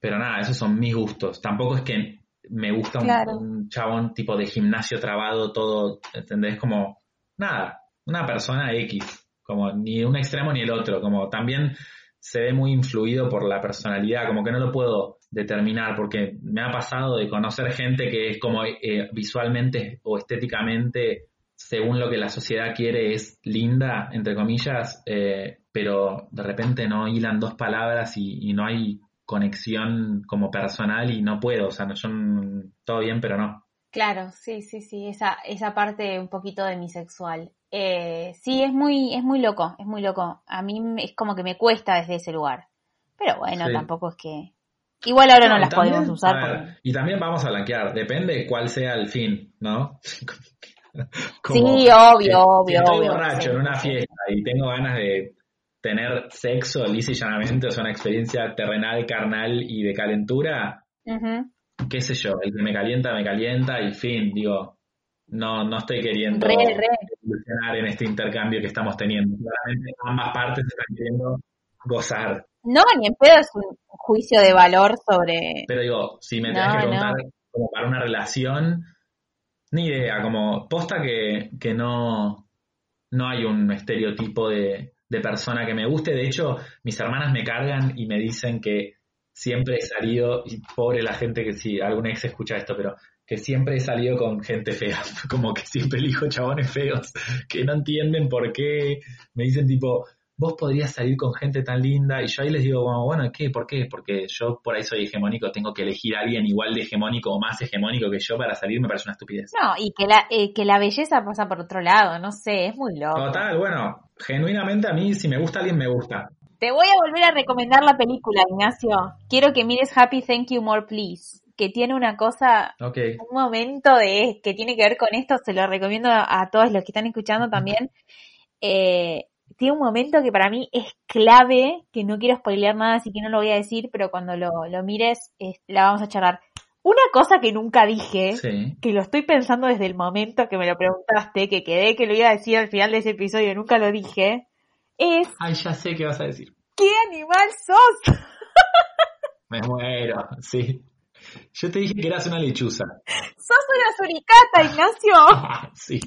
[SPEAKER 2] pero nada, esos son mis gustos. Tampoco es que me gusta un, chabón tipo de gimnasio trabado, todo, ¿entendés? Como, nada, una persona X, como ni un extremo ni el otro, como también se ve muy influido por la personalidad, como que no lo puedo determinar, porque me ha pasado de conocer gente que es como eh, visualmente o estéticamente, según lo que la sociedad quiere, es linda, entre comillas, eh, pero de repente no hilan dos palabras y no hay conexión como personal y no puedo, o sea, yo todo bien, pero no.
[SPEAKER 1] Claro, sí, sí, sí, esa, esa parte un poquito de mi sexual. Eh, sí, es muy, es muy loco, es muy loco. A mí es como que me cuesta desde ese lugar. Pero bueno, tampoco es que... Igual ahora no, las podemos usar.
[SPEAKER 2] Y también vamos a blanquear, depende cuál sea el fin, ¿no?
[SPEAKER 1] sí, obvio, obvio,
[SPEAKER 2] estoy
[SPEAKER 1] obvio.
[SPEAKER 2] borracho en una fiesta y tengo ganas de tener sexo lisa y llanamente, o sea, una experiencia terrenal, carnal y de calentura, qué sé yo, el que me calienta, me calienta y fin, digo, no, no estoy queriendo
[SPEAKER 1] re,
[SPEAKER 2] en este intercambio que estamos teniendo. Claramente ambas partes están queriendo gozar.
[SPEAKER 1] No, ni en pedo es un juicio de valor sobre...
[SPEAKER 2] Pero digo, si me tenés que preguntar como para una relación, ni idea, como posta que, que no, no hay un estereotipo de, de persona que me guste. De hecho, mis hermanas me cargan y me dicen que siempre he salido, y pobre la gente que si algún ex escucha esto, pero que siempre he salido con gente fea, como que siempre elijo chabones feos, que no entienden por qué, me dicen tipo, vos podrías salir con gente tan linda, y yo ahí les digo, bueno, bueno, ¿qué? ¿Por qué? Porque yo por ahí soy hegemónico, tengo que elegir a alguien igual de hegemónico o más hegemónico que yo para salir, me parece una estupidez.
[SPEAKER 1] No, y que la, eh, que la belleza pasa por otro lado, no sé, es muy loco.
[SPEAKER 2] Total, bueno, genuinamente a mí si me gusta alguien me gusta.
[SPEAKER 1] Te voy a volver a recomendar la película, Ignacio. Quiero que mires Happy Thank You More Please, que tiene una cosa, un momento de que tiene que ver con esto, se lo recomiendo a, todos los que están escuchando también. Eh, tiene un momento que para mí es clave, que no quiero spoilear nada, así que no lo voy a decir, pero cuando lo, mires la vamos a charlar. Una cosa que nunca dije, que lo estoy pensando desde el momento que me lo preguntaste, que quedé que lo iba a decir al final de ese episodio nunca lo dije, es...
[SPEAKER 2] Ay, ya sé qué vas a decir.
[SPEAKER 1] ¿Qué animal sos?
[SPEAKER 2] me muero, sí. Yo te dije que eras una lechuza.
[SPEAKER 1] ¡Sos una suricata, Ignacio!
[SPEAKER 2] sí.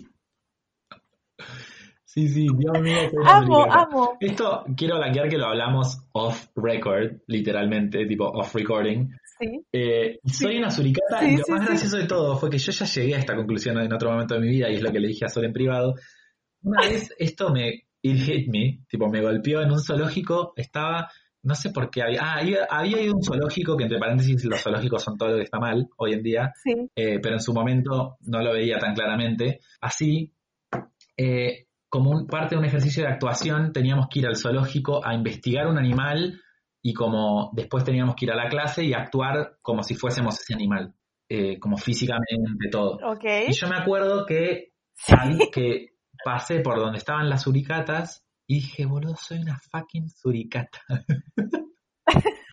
[SPEAKER 2] Sí, sí, Dios mío.
[SPEAKER 1] Amo, amo.
[SPEAKER 2] Esto quiero blanquear que lo hablamos off record, literalmente, tipo off recording.
[SPEAKER 1] Sí.
[SPEAKER 2] Eh, soy una suricata y lo más gracioso de todo fue que yo ya llegué a esta conclusión en otro momento de mi vida y es lo que le dije a Sol en privado. Una vez esto me, it hit me, tipo me golpeó en un zoológico, estaba, no sé por qué, había, ah, había, ido un zoológico, que entre paréntesis los zoológicos son todo lo que está mal hoy en día, eh, pero en su momento no lo veía tan claramente. Así, eh, como parte de un ejercicio de actuación, teníamos que ir al zoológico a investigar un animal y como después teníamos que ir a la clase y actuar como si fuésemos ese animal, eh, como físicamente todo. Y yo me acuerdo que, que pasé por donde estaban las suricatas y dije, boludo, soy una fucking suricata.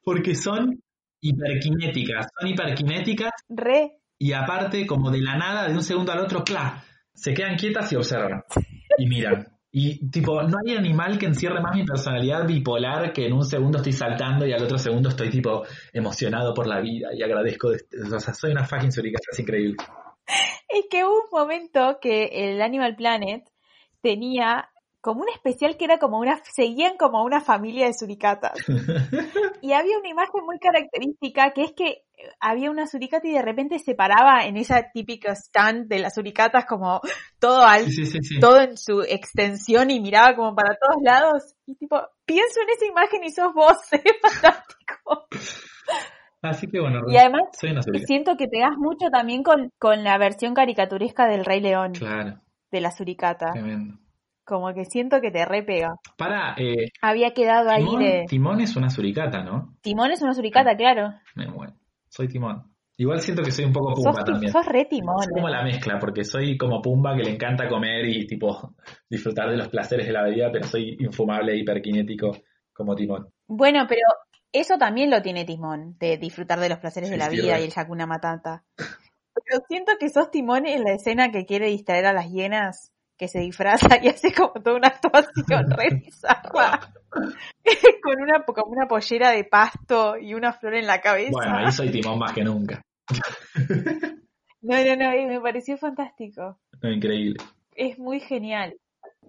[SPEAKER 2] Porque son hiperkinéticas, son hiperkinéticas.
[SPEAKER 1] Re.
[SPEAKER 2] Y aparte, como de la nada, de un segundo al otro, ¡cla! Se quedan quietas y observan. Y miran. Y tipo, no hay animal que encierre más mi personalidad bipolar que en un segundo estoy saltando y al otro segundo estoy tipo emocionado por la vida y agradezco. o sea, soy una fucking suricata, es increíble.
[SPEAKER 1] Es que hubo un momento que el Animal Planet tenía como un especial que era como una, seguían como una familia de suricatas. y había una imagen muy característica que es que había una suricata y de repente se paraba en esa típica stand de las suricatas como todo al, todo en su extensión y miraba como para todos lados. Y tipo, pienso en esa imagen y sos vos, es fantástico.
[SPEAKER 2] Así que bueno,
[SPEAKER 1] y además siento que pegas mucho también con, con la versión caricaturesca del Rey León.
[SPEAKER 2] Claro.
[SPEAKER 1] De la suricata. Como que siento que te repega.
[SPEAKER 2] Para, eh,
[SPEAKER 1] Había quedado ahí de...
[SPEAKER 2] Timón es una suricata, ¿no?
[SPEAKER 1] Timón es una suricata, claro.
[SPEAKER 2] Me Soy Timón. Igual siento que soy un poco Pumba también.
[SPEAKER 1] Sos re Timón.
[SPEAKER 2] Es como la mezcla, porque soy como Pumba que le encanta comer y tipo disfrutar de los placeres de la vida, pero soy infumable e hiperkinético como Timón.
[SPEAKER 1] Bueno, pero eso también lo tiene Timón, de disfrutar de los placeres de la vida y el Yakuna Matata. Pero siento que sos Timón en la escena que quiere distraer a las hienas, que se disfraza y hace como toda una actuación re con una, como una pollera de pasto y una flor en la cabeza.
[SPEAKER 2] Bueno, ahí soy Timón más que nunca.
[SPEAKER 1] no, no, no, me pareció fantástico.
[SPEAKER 2] Increíble.
[SPEAKER 1] Es muy genial.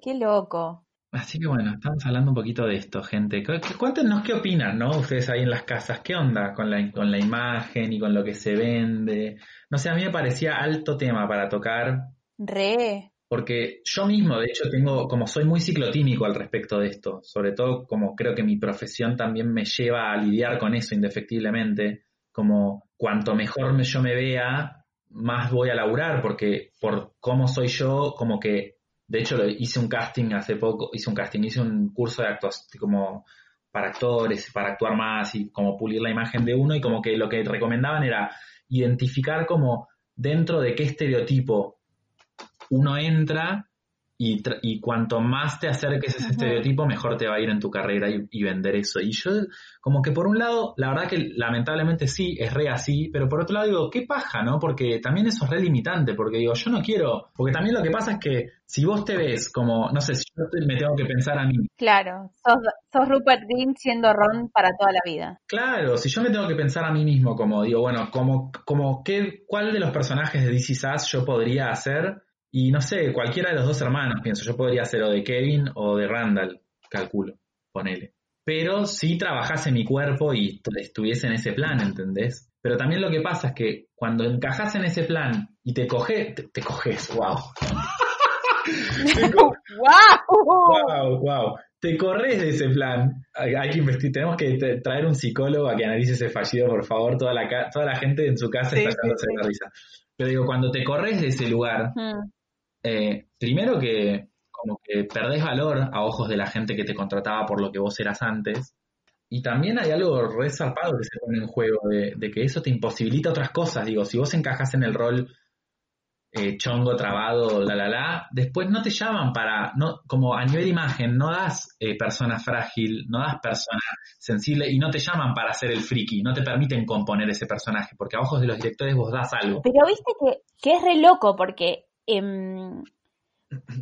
[SPEAKER 1] Qué loco.
[SPEAKER 2] Así que bueno, estamos hablando un poquito de esto, gente. Cuéntenos qué opinan, ¿no? Ustedes ahí en las casas, ¿qué onda con la, con la imagen y con lo que se vende? No sé, a mí me parecía alto tema para tocar.
[SPEAKER 1] Re.
[SPEAKER 2] Porque yo mismo, de hecho, tengo, como soy muy ciclotímico al respecto de esto, sobre todo como creo que mi profesión también me lleva a lidiar con eso indefectiblemente, como cuanto mejor yo me vea, más voy a laburar, porque por cómo soy yo, como que de hecho, hice un casting hace poco, hice un casting, hice un curso de actuación como para actores, para actuar más y como pulir la imagen de uno y como que lo que recomendaban era identificar como dentro de qué estereotipo uno entra y, cuanto más te acerques a ese estereotipo, mejor te va a ir en tu carrera y, vender eso. Y yo, como que por un lado, la verdad que lamentablemente sí, es re así, pero por otro lado digo, qué paja, ¿no? Porque también eso es re limitante, porque digo, yo no quiero, porque también lo que pasa es que si vos te ves como, no sé, si yo me tengo que pensar a mí.
[SPEAKER 1] Claro, sos, Rupert Green siendo Ron para toda la vida.
[SPEAKER 2] Claro, si yo me tengo que pensar a mí mismo como, digo, bueno, como, como qué, ¿cuál de los personajes de DC Sass yo podría hacer? Y no sé, cualquiera de los dos hermanos, pienso, yo podría ser o de Kevin o de Randall, calculo, ponele. Pero si trabajase mi cuerpo y estuviese en ese plan, ¿entendés? Pero también lo que pasa es que cuando encajas en ese plan y te coges, te, coges, wow. wow. wow, Te corres de ese plan. Hay, que investir, tenemos que traer un psicólogo a que analice ese fallido, por favor. Toda la, toda la gente en su casa está dándose la risa. Pero digo, cuando te corres de ese lugar, eh, primero que como que perdés valor a ojos de la gente que te contrataba por lo que vos eras antes. Y también hay algo re zarpado que se pone en juego, de, que eso te imposibilita otras cosas. Digo, si vos encajas en el rol eh, chongo, trabado, la la la, después no te llaman para, no, como a nivel imagen, no das eh, persona frágil, no das persona sensible y no te llaman para hacer el friki, no te permiten componer ese personaje, porque a ojos de los directores vos das algo.
[SPEAKER 1] Pero viste que, que es re loco, porque Em,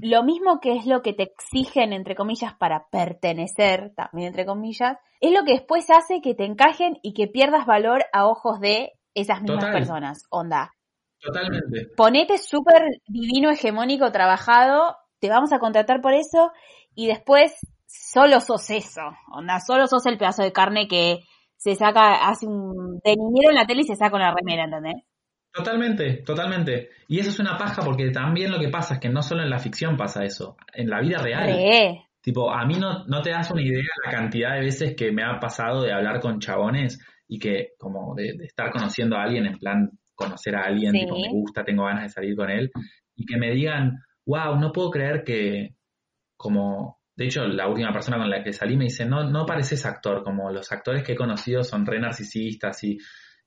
[SPEAKER 1] lo mismo que es lo que te exigen, entre comillas, para pertenecer, también entre comillas, es lo que después hace que te encajen y que pierdas valor a ojos de esas mismas personas, onda.
[SPEAKER 2] Totalmente.
[SPEAKER 1] Ponete súper divino, hegemónico, trabajado, te vamos a contratar por eso y después solo sos eso, onda, solo sos el pedazo de carne que se saca, hace un de en la tele y se saca una remera, ¿entendés?
[SPEAKER 2] Totalmente, totalmente. Y eso es una paja porque también lo que pasa es que no solo en la ficción pasa eso, en la vida real. Tipo, a mí no, no te das una idea la cantidad de veces que me ha pasado de hablar con chabones y que como de, estar conociendo a alguien en plan conocer a alguien, tipo, me gusta, tengo ganas de salir con él, y que me digan, wow, no puedo creer que como de hecho, la última persona con la que salí me dice, no, no pareces actor, como los actores que he conocido son re narcisistas y,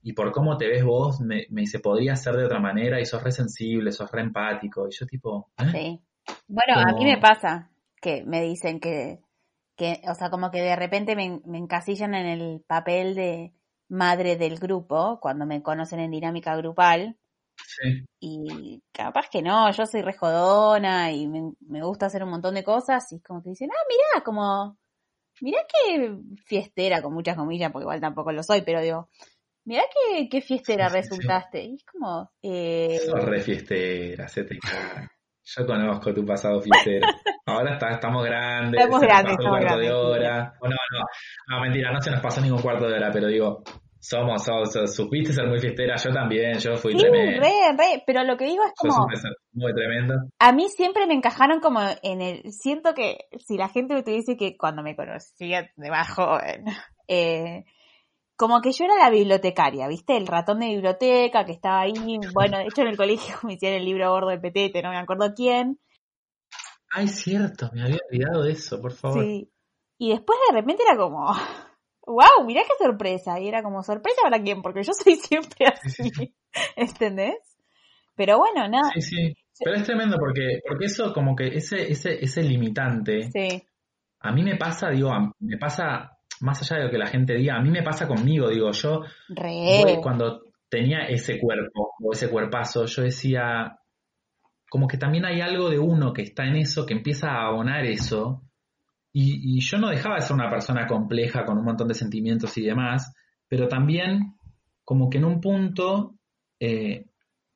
[SPEAKER 2] y por cómo te ves vos, me, me, dice, podría ser de otra manera y sos re sensible, sos re empático. Y yo tipo...
[SPEAKER 1] ¿eh? Sí. Bueno, a mí me pasa que me dicen que, que, o sea, como que de repente me, me encasillan en el papel de madre del grupo, cuando me conocen en dinámica grupal, y capaz que no, yo soy rejodona y me, gusta hacer un montón de cosas y es como que dicen, ah, mirá, como, mirá qué fiestera, con muchas comillas, porque igual tampoco lo soy, pero digo, mirá qué, qué fiestera resultaste. Y es como... Eh...
[SPEAKER 2] re fiestera, se te Yo conozco tu pasado fiestero. Ahora estamos grandes.
[SPEAKER 1] Estamos grandes.
[SPEAKER 2] un cuarto de hora. no, no, no, mentira, no se nos pasó ningún cuarto de hora, pero digo, somos, somos, supiste ser muy fiestera, yo también, yo fui sí,
[SPEAKER 1] re, re, pero lo que digo es como...
[SPEAKER 2] muy tremendo.
[SPEAKER 1] A mí siempre me encajaron como en el... Siento que si la gente me dice que cuando me conocía de más joven, eh, como que yo era la bibliotecaria, ¿viste? El ratón de biblioteca que estaba ahí, bueno, de hecho en el colegio me hicieron el libro gordo de Petete, no me acuerdo quién.
[SPEAKER 2] Ay, cierto, me había olvidado de eso, por favor. Sí.
[SPEAKER 1] Y después de repente era como, wow, mirá qué sorpresa. Y era como, ¿sorpresa para quién? Porque yo soy siempre así. ¿Entendés? Pero bueno, nada.
[SPEAKER 2] Sí, sí. Pero es tremendo porque, porque eso, como que ese, ese, ese limitante. Sí. A mí me pasa, digo, me pasa, más allá de lo que la gente diga, a mí me pasa conmigo, digo, yo. Re. cuando tenía ese cuerpo o ese cuerpazo, yo decía, como que también hay algo de uno que está en eso, que empieza a abonar eso, y, yo no dejaba de ser una persona compleja con un montón de sentimientos y demás, pero también como que en un punto eh,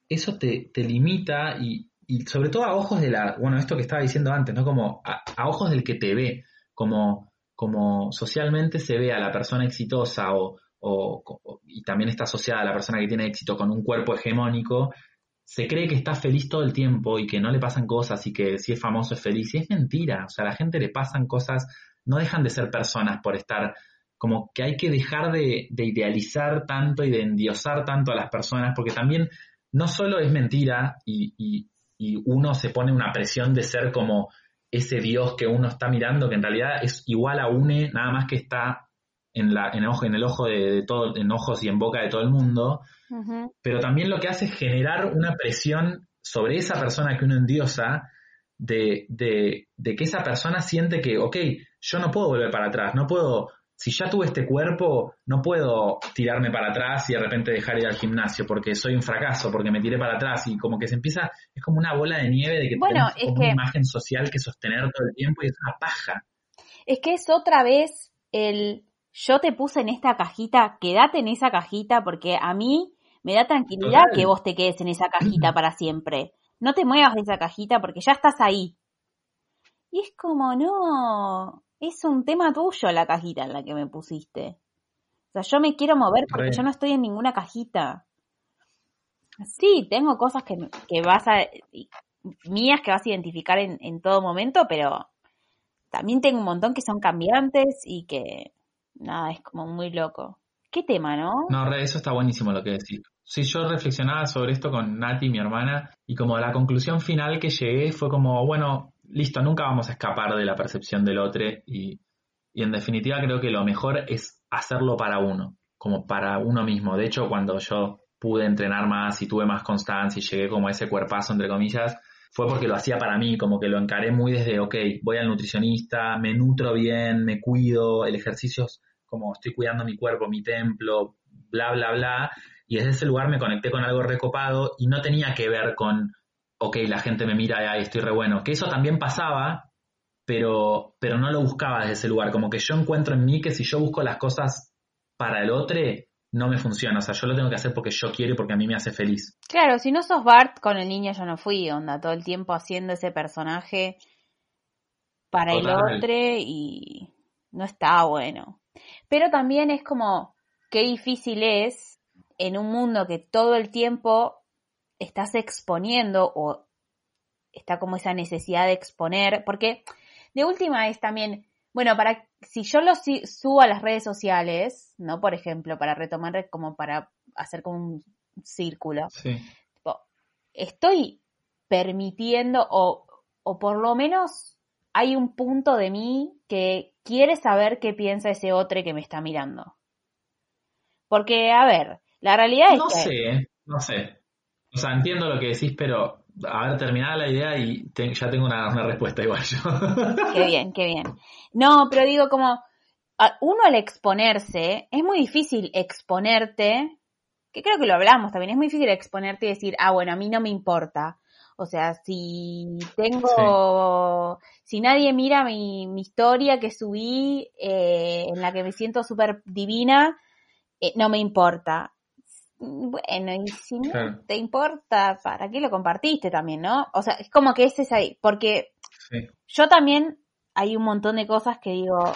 [SPEAKER 2] eso te, limita y, sobre todo a ojos de la, bueno, esto que estaba diciendo antes, ¿no? Como a, ojos del que te ve, como, como socialmente se ve a la persona exitosa o, o, y también está asociada a la persona que tiene éxito con un cuerpo hegemónico, se cree que está feliz todo el tiempo y que no le pasan cosas y que si es famoso es feliz. Y es mentira. O sea, a la gente le pasan cosas, no dejan de ser personas por estar, como que hay que dejar de, idealizar tanto y de endiosar tanto a las personas, porque también no solo es mentira y, y uno se pone una presión de ser como ese Dios que uno está mirando, que en realidad es igual a UNE, nada más que está en, la, en, el ojo, en el ojo de, todo, en ojos y en boca de todo el mundo, pero también lo que hace es generar una presión sobre esa persona que uno endiosa, de, de, de, que esa persona siente que, ok, yo no puedo volver para atrás, no puedo, si ya tuve este cuerpo, no puedo tirarme para atrás y de repente dejar ir al gimnasio porque soy un fracaso, porque me tiré para atrás y como que se empieza, es como una bola de nieve de que
[SPEAKER 1] bueno,
[SPEAKER 2] tenemos una imagen social que sostener todo el tiempo y es una paja.
[SPEAKER 1] Es que es otra vez el yo te puse en esta cajita, quédate en esa cajita porque a mí me da tranquilidad que vos te quedes en esa cajita para siempre. No te muevas de esa cajita porque ya estás ahí. Y es como, no, es un tema tuyo la cajita en la que me pusiste. O sea, yo me quiero mover porque yo no estoy en ninguna cajita. Sí, tengo cosas que, que vas a, mías que vas a identificar en, en todo momento, pero también tengo un montón que son cambiantes y que nada, es como muy loco. ¿Qué tema, no?
[SPEAKER 2] No, eso está buenísimo lo que decís. Sí, yo reflexionaba sobre esto con Nati, mi hermana, y como la conclusión final que llegué fue como, bueno, listo, nunca vamos a escapar de la percepción del otro y, y en definitiva creo que lo mejor es hacerlo para uno, como para uno mismo. De hecho, cuando yo pude entrenar más y tuve más constancia y llegué como a ese cuerpazo, entre comillas, fue porque lo hacía para mí, como que lo encaré muy desde, ok, voy al nutricionista, me nutro bien, me cuido, el ejercicio es como estoy cuidando mi cuerpo, mi templo, bla, bla, bla. Y desde ese lugar me conecté con algo recopado y no tenía que ver con, ok, la gente me mira y estoy re bueno. Que eso también pasaba, pero, pero no lo buscaba desde ese lugar. Como que yo encuentro en mí que si yo busco las cosas para el otro, no me funciona. O sea, yo lo tengo que hacer porque yo quiero y porque a mí me hace feliz.
[SPEAKER 1] Claro, si no sos Bart con el niño yo no fui, onda, todo el tiempo haciendo ese personaje para el otro y no está bueno. Pero también es como, qué difícil es en un mundo que todo el tiempo estás exponiendo o está como esa necesidad de exponer, porque de última es también, bueno, para si yo lo subo a las redes sociales, ¿no? Por ejemplo, para retomar como para hacer como un círculo. estoy permitiendo o, o por lo menos hay un punto de mí que quiere saber qué piensa ese otro que me está mirando. Porque, a ver, la realidad es que...
[SPEAKER 2] No sé, no sé. O sea, entiendo lo que decís, pero a ver, terminada la idea y ya tengo una, respuesta igual yo.
[SPEAKER 1] Qué bien, qué bien. No, pero digo como, uno al exponerse, es muy difícil exponerte, que creo que lo hablamos también, es muy difícil exponerte y decir, ah, bueno, a mí no me importa. O sea, si tengo, si nadie mira mi, mi historia que subí, eh, en la que me siento súper divina, eh, no me importa. Bueno, y si no te importa, ¿para qué lo compartiste también, no? O sea, es como que ese es ahí, porque yo también hay un montón de cosas que digo,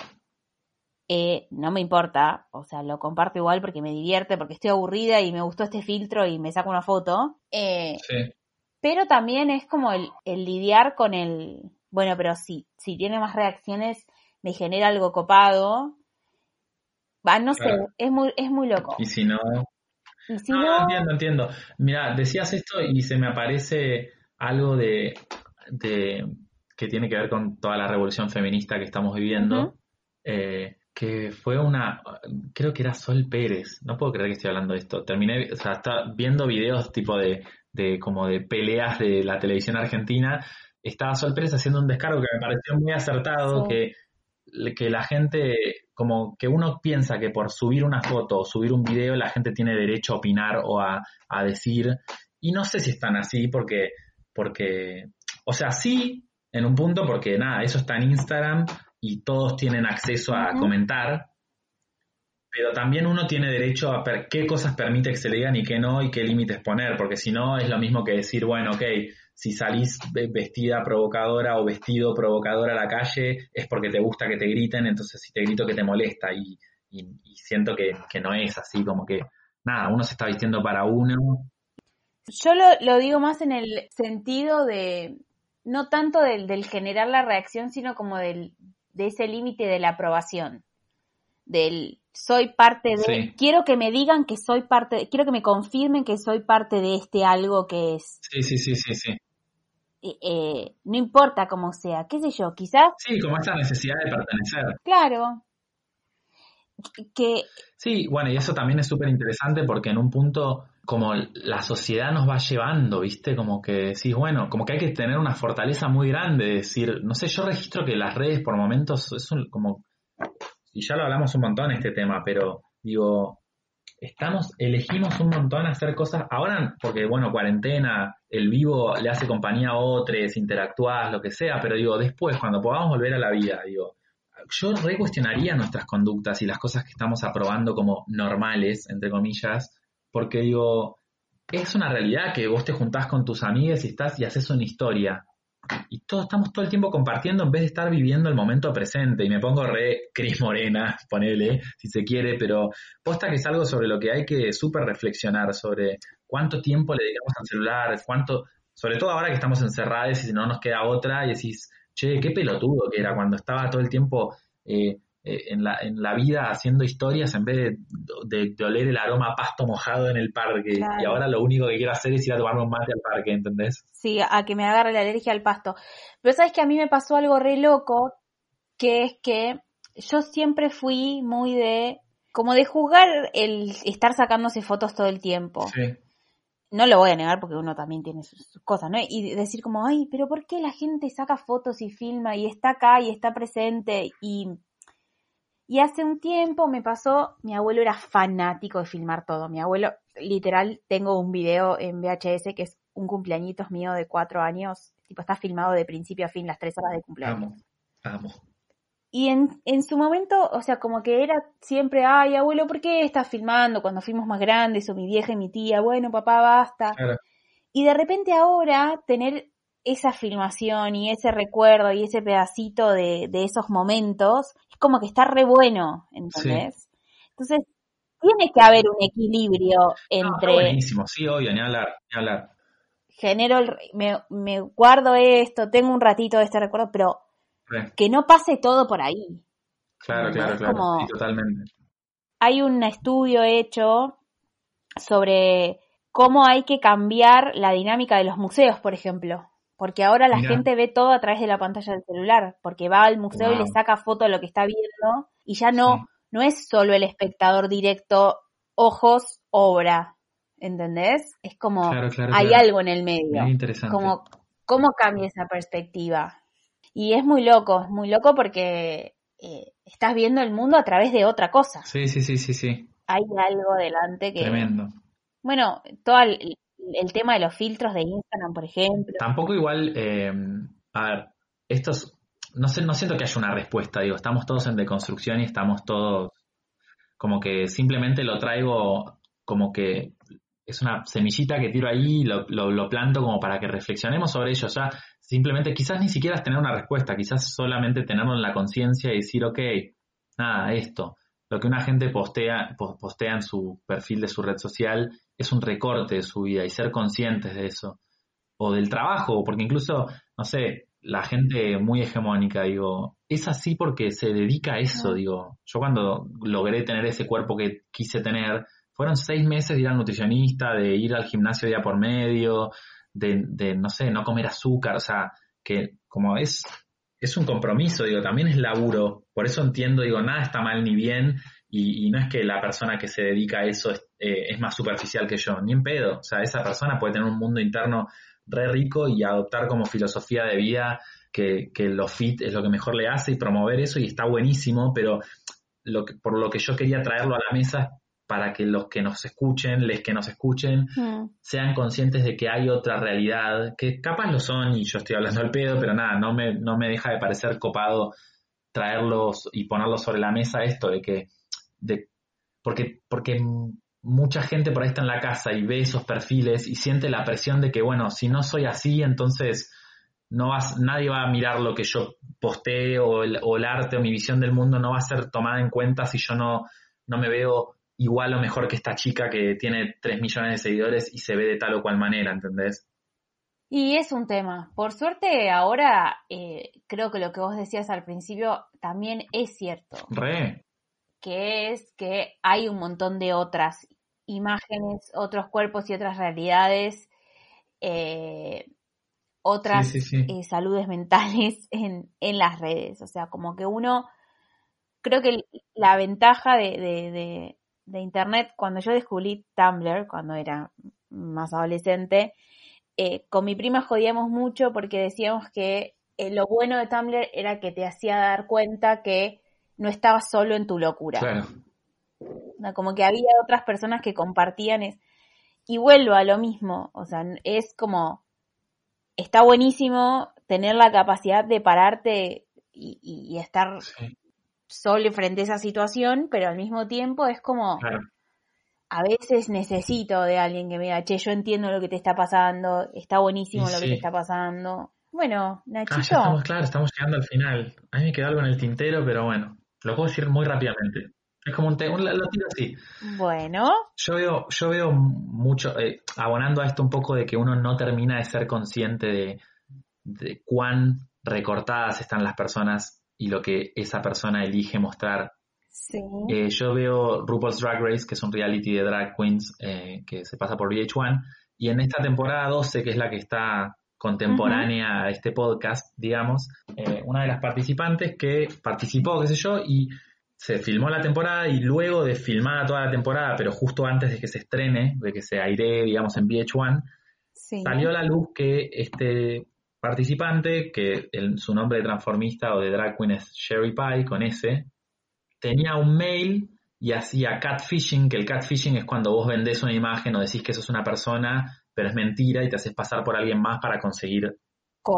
[SPEAKER 1] eh, no me importa, o sea, lo comparto igual porque me divierte, porque estoy aburrida y me gustó este filtro y me saco una foto. Eh, pero también es como el, lidiar con el, bueno, pero si, si tiene más reacciones, me genera algo copado. Va, no sé, es muy, es muy loco.
[SPEAKER 2] Y si no, no, entiendo, entiendo. Mira, decías esto y se me aparece algo de, que tiene que ver con toda la revolución feminista que estamos viviendo, eh, que fue una, creo que era Sol Pérez, no puedo creer que estoy hablando de esto, terminé, o sea, estaba viendo videos tipo de, de como de peleas de la televisión argentina, estaba Sol Pérez haciendo un descargo que me pareció muy acertado, que, que la gente como que uno piensa que por subir una foto o subir un video la gente tiene derecho a opinar o a, decir, y no sé si están así porque, porque, o sea, sí, en un punto porque nada, eso está en Instagram y todos tienen acceso a comentar, pero también uno tiene derecho a ver qué cosas permite que se le digan y qué no y qué límites poner, porque si no es lo mismo que decir, bueno, ok, si salís vestida provocadora o vestido provocador a la calle es porque te gusta que te griten, entonces si te grito que te molesta y, siento que, no es así, como que nada, uno se está vistiendo para uno.
[SPEAKER 1] Yo lo, digo más en el sentido de, no tanto del, generar la reacción, sino como del, de ese límite de la aprobación, del soy parte de, quiero que me digan que soy parte, quiero que me confirmen que soy parte de este algo que es.
[SPEAKER 2] Sí, sí, sí, sí, sí.
[SPEAKER 1] Eh, no importa cómo sea, qué sé yo, quizás.
[SPEAKER 2] Sí, como esta necesidad de pertenecer.
[SPEAKER 1] Claro. Que...
[SPEAKER 2] Sí, bueno, y eso también es súper interesante porque en un punto como la sociedad nos va llevando, ¿viste? Como que decís, bueno, como que hay que tener una fortaleza muy grande, decir, no sé, yo registro que las redes por momentos es como y ya lo hablamos un montón este tema, pero digo, estamos, elegimos un montón hacer cosas, ahora porque bueno, cuarentena, el vivo le hace compañía a otros, interactuás, lo que sea, pero digo, después, cuando podamos volver a la vida, digo, yo recuestionaría nuestras conductas y las cosas que estamos aprobando como normales, entre comillas, porque digo, es una realidad que vos te juntás con tus amigas y estás y haces una historia y todos estamos todo el tiempo compartiendo en vez de estar viviendo el momento presente. Y me pongo re Cris Morena, ponele, si se quiere, pero posta que es algo sobre lo que hay que súper reflexionar, sobre cuánto tiempo le dedicamos al celular, cuánto, sobre todo ahora que estamos encerrados y si no nos queda otra, y decís, che, qué pelotudo que era cuando estaba todo el tiempo eh, eh, en, la, en la vida haciendo historias en vez de, de, oler el aroma a pasto mojado en el parque. Y ahora lo único que quiero hacer es ir a tomarme un mate al parque, ¿entendés?
[SPEAKER 1] Sí, a que me agarre la alergia al pasto. Pero sabes que a mí me pasó algo re loco, que es que yo siempre fui muy de, como de juzgar el estar sacándose fotos todo el tiempo. Sí. No lo voy a negar porque uno también tiene sus, cosas, ¿no? Y decir como, ay, pero ¿por qué la gente saca fotos y filma y está acá y está presente? Y y hace un tiempo me pasó, mi abuelo era fanático de filmar todo. Mi abuelo, literal, tengo un video en VHS que es un cumpleañitos mío de cuatro años. Tipo, está filmado de principio a fin, las tres horas de cumpleaños.
[SPEAKER 2] Amo, amo.
[SPEAKER 1] y en, en, su momento, o sea, como que era siempre, ay, abuelo, ¿por qué estás filmando cuando fuimos más grandes? O mi vieja y mi tía, bueno, papá, basta. Y de repente ahora tener esa filmación y ese recuerdo y ese pedacito de, de esos momentos, es como que está re bueno, ¿entendés? Entonces, tiene que haber un equilibrio entre...
[SPEAKER 2] buenísimo, sí, obvio, ni hablar, ni hablar.
[SPEAKER 1] Genero, el, me, me guardo esto, tengo un ratito de este recuerdo, pero que no pase todo por ahí.
[SPEAKER 2] Claro, claro, claro, totalmente.
[SPEAKER 1] Hay un estudio hecho sobre cómo hay que cambiar la dinámica de los museos, por ejemplo. Porque ahora la gente ve todo a través de la pantalla del celular, porque va al museo y le saca foto de lo que está viendo y ya no, no es solo el espectador directo, ojos, obra, ¿entendés? Es como hay algo en el medio. interesante. Como, ¿Cómo cambia esa perspectiva? Y es muy loco, es muy loco porque eh, estás viendo el mundo a través de otra cosa.
[SPEAKER 2] Sí, sí, sí, sí, sí.
[SPEAKER 1] Hay algo delante que...
[SPEAKER 2] Tremendo.
[SPEAKER 1] Bueno, todo el, tema de los filtros de Instagram, por ejemplo.
[SPEAKER 2] Tampoco igual, eh, a ver, estos, no sé, no siento que haya una respuesta, digo, estamos todos en deconstrucción y estamos todos como que simplemente lo traigo como que es una semillita que tiro ahí, lo, lo, lo planto como para que reflexionemos sobre ello. Ya Simplemente quizás ni siquiera es tener una respuesta, quizás solamente tenerlo en la conciencia y decir, ok, nada, esto, lo que una gente postea, postea en su perfil de su red social es un recorte de su vida y ser conscientes de eso. O del trabajo, porque incluso, no sé, la gente muy hegemónica, digo, es así porque se dedica a eso, digo. Yo cuando logré tener ese cuerpo que quise tener, fueron seis meses de ir al nutricionista, de ir al gimnasio día por medio, de, no sé, no comer azúcar, o sea, que como es, es un compromiso, digo, también es laburo, por eso entiendo, digo, nada está mal ni bien, y, no es que la persona que se dedica a eso es, eh, es, más superficial que yo, ni en pedo, o sea, esa persona puede tener un mundo interno re rico y adoptar como filosofía de vida que, que lo fit es lo que mejor le hace y promover eso y está buenísimo, pero lo que, por lo que yo quería traerlo a la mesa para que los que nos escuchen, les que nos escuchen, mm. sean conscientes de que hay otra realidad, que capaz lo son y yo estoy hablando al pedo, pero nada, no me, no me deja de parecer copado traerlos y ponerlos sobre la mesa esto de que, de, porque, porque mucha gente por ahí está en la casa y ve esos perfiles y siente la presión de que, bueno, si no soy así, entonces no vas, nadie va a mirar lo que yo postee o el, o el arte o mi visión del mundo no va a ser tomada en cuenta si yo no, no me veo igual o mejor que esta chica que tiene 3 millones de seguidores y se ve de tal o cual manera, ¿entendés?
[SPEAKER 1] Y es un tema. Por suerte ahora eh, creo que lo que vos decías al principio también es cierto.
[SPEAKER 2] Re.
[SPEAKER 1] Que es que hay un montón de otras imágenes, otros cuerpos y otras realidades, eh, otras eh, saludes mentales en, en, las redes. O sea, como que uno, creo que la ventaja de, de internet, cuando yo descubrí Tumblr, cuando era más adolescente, eh, con mi prima jodíamos mucho porque decíamos que eh, lo bueno de Tumblr era que te hacía dar cuenta que no estabas solo en tu locura. Claro. Como que había otras personas que compartían es, y vuelvo a lo mismo, o sea, es como, está buenísimo tener la capacidad de pararte y, estar solo frente a esa situación, pero al mismo tiempo es como, a veces necesito de alguien que me diga, che, yo entiendo lo que te está pasando, está buenísimo lo que te está pasando. Bueno, Nachito. Ah,
[SPEAKER 2] estamos, claro, estamos llegando al final. A mí me quedó algo en el tintero, pero bueno, lo puedo decir muy rápidamente. Es como un, un lo tiro así.
[SPEAKER 1] Bueno.
[SPEAKER 2] Yo veo, yo veo mucho, eh, abonando a esto un poco de que uno no termina de ser consciente de, de cuán recortadas están las personas y lo que esa persona elige mostrar. Eh, yo veo RuPaul's Drag Race, que es un reality de drag queens eh, que se pasa por VH1, y en esta temporada 12, que es la que está contemporánea a este podcast, digamos, eh, una de las participantes que participó, qué sé yo, y se filmó la temporada y luego de filmada toda la temporada, pero justo antes de que se estrene, de que se aire, digamos, en VH1, salió a la luz que este participante, que su nombre de transformista o de drag queen es Sherry Pie, con S, tenía un mail y hacía catfishing, que el catfishing es cuando vos vendés una imagen o decís que sos una persona, pero es mentira y te haces pasar por alguien más para conseguir,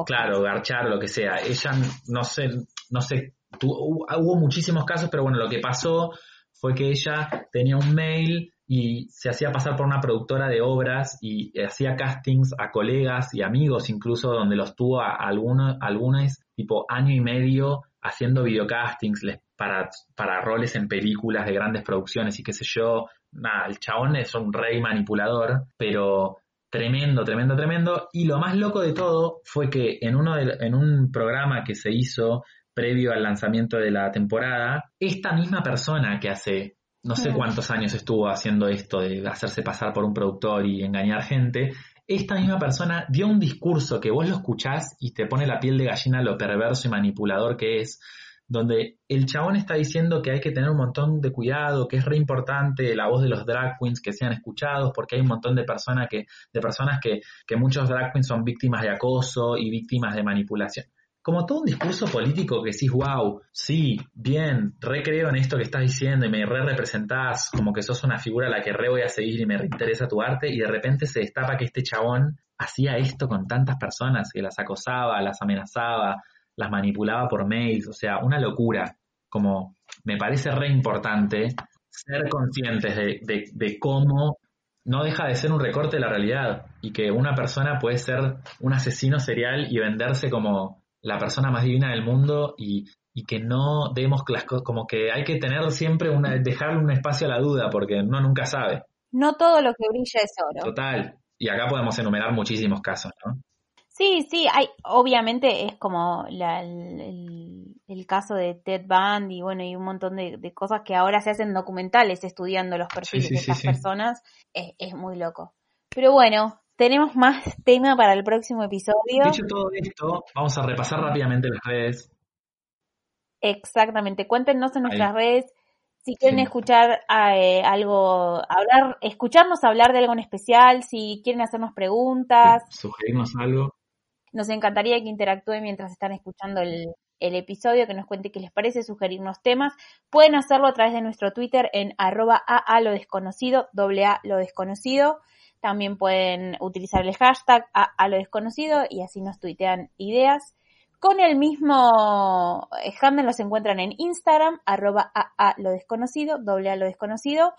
[SPEAKER 2] claro, garchar o lo que sea. Ella no sé, no sé hubo muchísimos casos, pero bueno, lo que pasó fue que ella tenía un mail y se hacía pasar por una productora de obras y hacía castings a colegas y amigos incluso donde los tuvo a algunos, algunos tipo año y medio haciendo videocastings para, para roles en películas de grandes producciones y qué sé yo. Nada, el chabón es un rey manipulador, pero tremendo, tremendo, tremendo. Y lo más loco de todo fue que en, uno en un programa que se hizo previo al lanzamiento de la temporada, esta misma persona que hace no sé cuántos años estuvo haciendo esto de hacerse pasar por un productor y engañar gente, esta misma persona dio un discurso que vos lo escuchás y te pone la piel de gallina lo perverso y manipulador que es, donde el chabón está diciendo que hay que tener un montón de cuidado, que es re importante la voz de los drag queens que sean escuchados, porque hay un montón de, personas que, de personas que, que muchos drag queens son víctimas de acoso y víctimas de manipulación. Como todo un discurso político que decís, wow, sí, bien, recreo en esto que estás diciendo y me re representás, como que sos una figura a la que re voy a seguir y me interesa tu arte, y de repente se destapa que este chabón hacía esto con tantas personas, que las acosaba, las amenazaba, las manipulaba por mails, o sea, una locura. Como me parece re importante ser conscientes de, de cómo no deja de ser un recorte de la realidad y que una persona puede ser un asesino serial y venderse como la persona más divina del mundo y, que no demos las cosas, como que hay que tener siempre una, dejarle un espacio a la duda porque uno nunca sabe.
[SPEAKER 1] No todo lo que brilla es oro.
[SPEAKER 2] Total. Y acá podemos enumerar muchísimos casos, ¿no?
[SPEAKER 1] Sí, sí, hay, obviamente es como el, caso de Ted Bundy, bueno, y un montón de, cosas que ahora se hacen documentales estudiando los perfiles de estas personas, es, es, muy loco. Pero bueno, tenemos más tema para el próximo episodio.
[SPEAKER 2] Dicho todo esto, vamos a repasar rápidamente las redes.
[SPEAKER 1] Exactamente. Cuéntenos en nuestras redes si quieren escuchar eh, algo, hablar, escucharnos hablar de algo en especial, si quieren hacernos preguntas.
[SPEAKER 2] sugerirnos algo.
[SPEAKER 1] Nos encantaría que interactúen mientras están escuchando el, episodio, que nos cuente qué les parece, sugerirnos temas. Pueden hacerlo a través de nuestro Twitter en arroba a lo desconocido, doble a lo desconocido. También pueden utilizar el hashtag a, lo desconocido y así nos tuitean ideas. Con el mismo handle los encuentran en Instagram, arroba a, lo desconocido, doble a lo desconocido.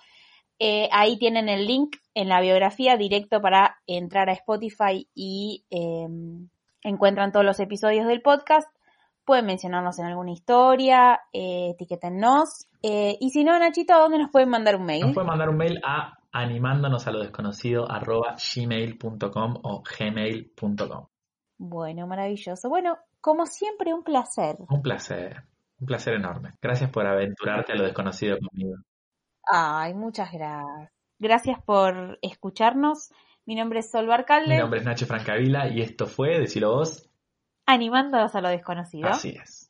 [SPEAKER 1] Eh, ahí tienen el link en la biografía directo para entrar a Spotify y em, encuentran todos los episodios del podcast. Pueden mencionarnos en alguna historia, eh, etiquetennos. y si no, Nachito, ¿a dónde nos pueden mandar un mail?
[SPEAKER 2] Nos pueden mandar un mail a animándonos a lo desconocido arroba gmail.com o gmail.com.
[SPEAKER 1] Bueno, maravilloso. Bueno, como siempre, un placer.
[SPEAKER 2] Un placer, un placer enorme. Gracias por aventurarte a lo desconocido conmigo.
[SPEAKER 1] Ay, muchas gracias. Gracias por escucharnos. Mi nombre es Sol Barcalde.
[SPEAKER 2] Mi nombre es Nacho Francavila y esto fue, decilo vos,
[SPEAKER 1] Animándonos a lo desconocido.
[SPEAKER 2] Así es.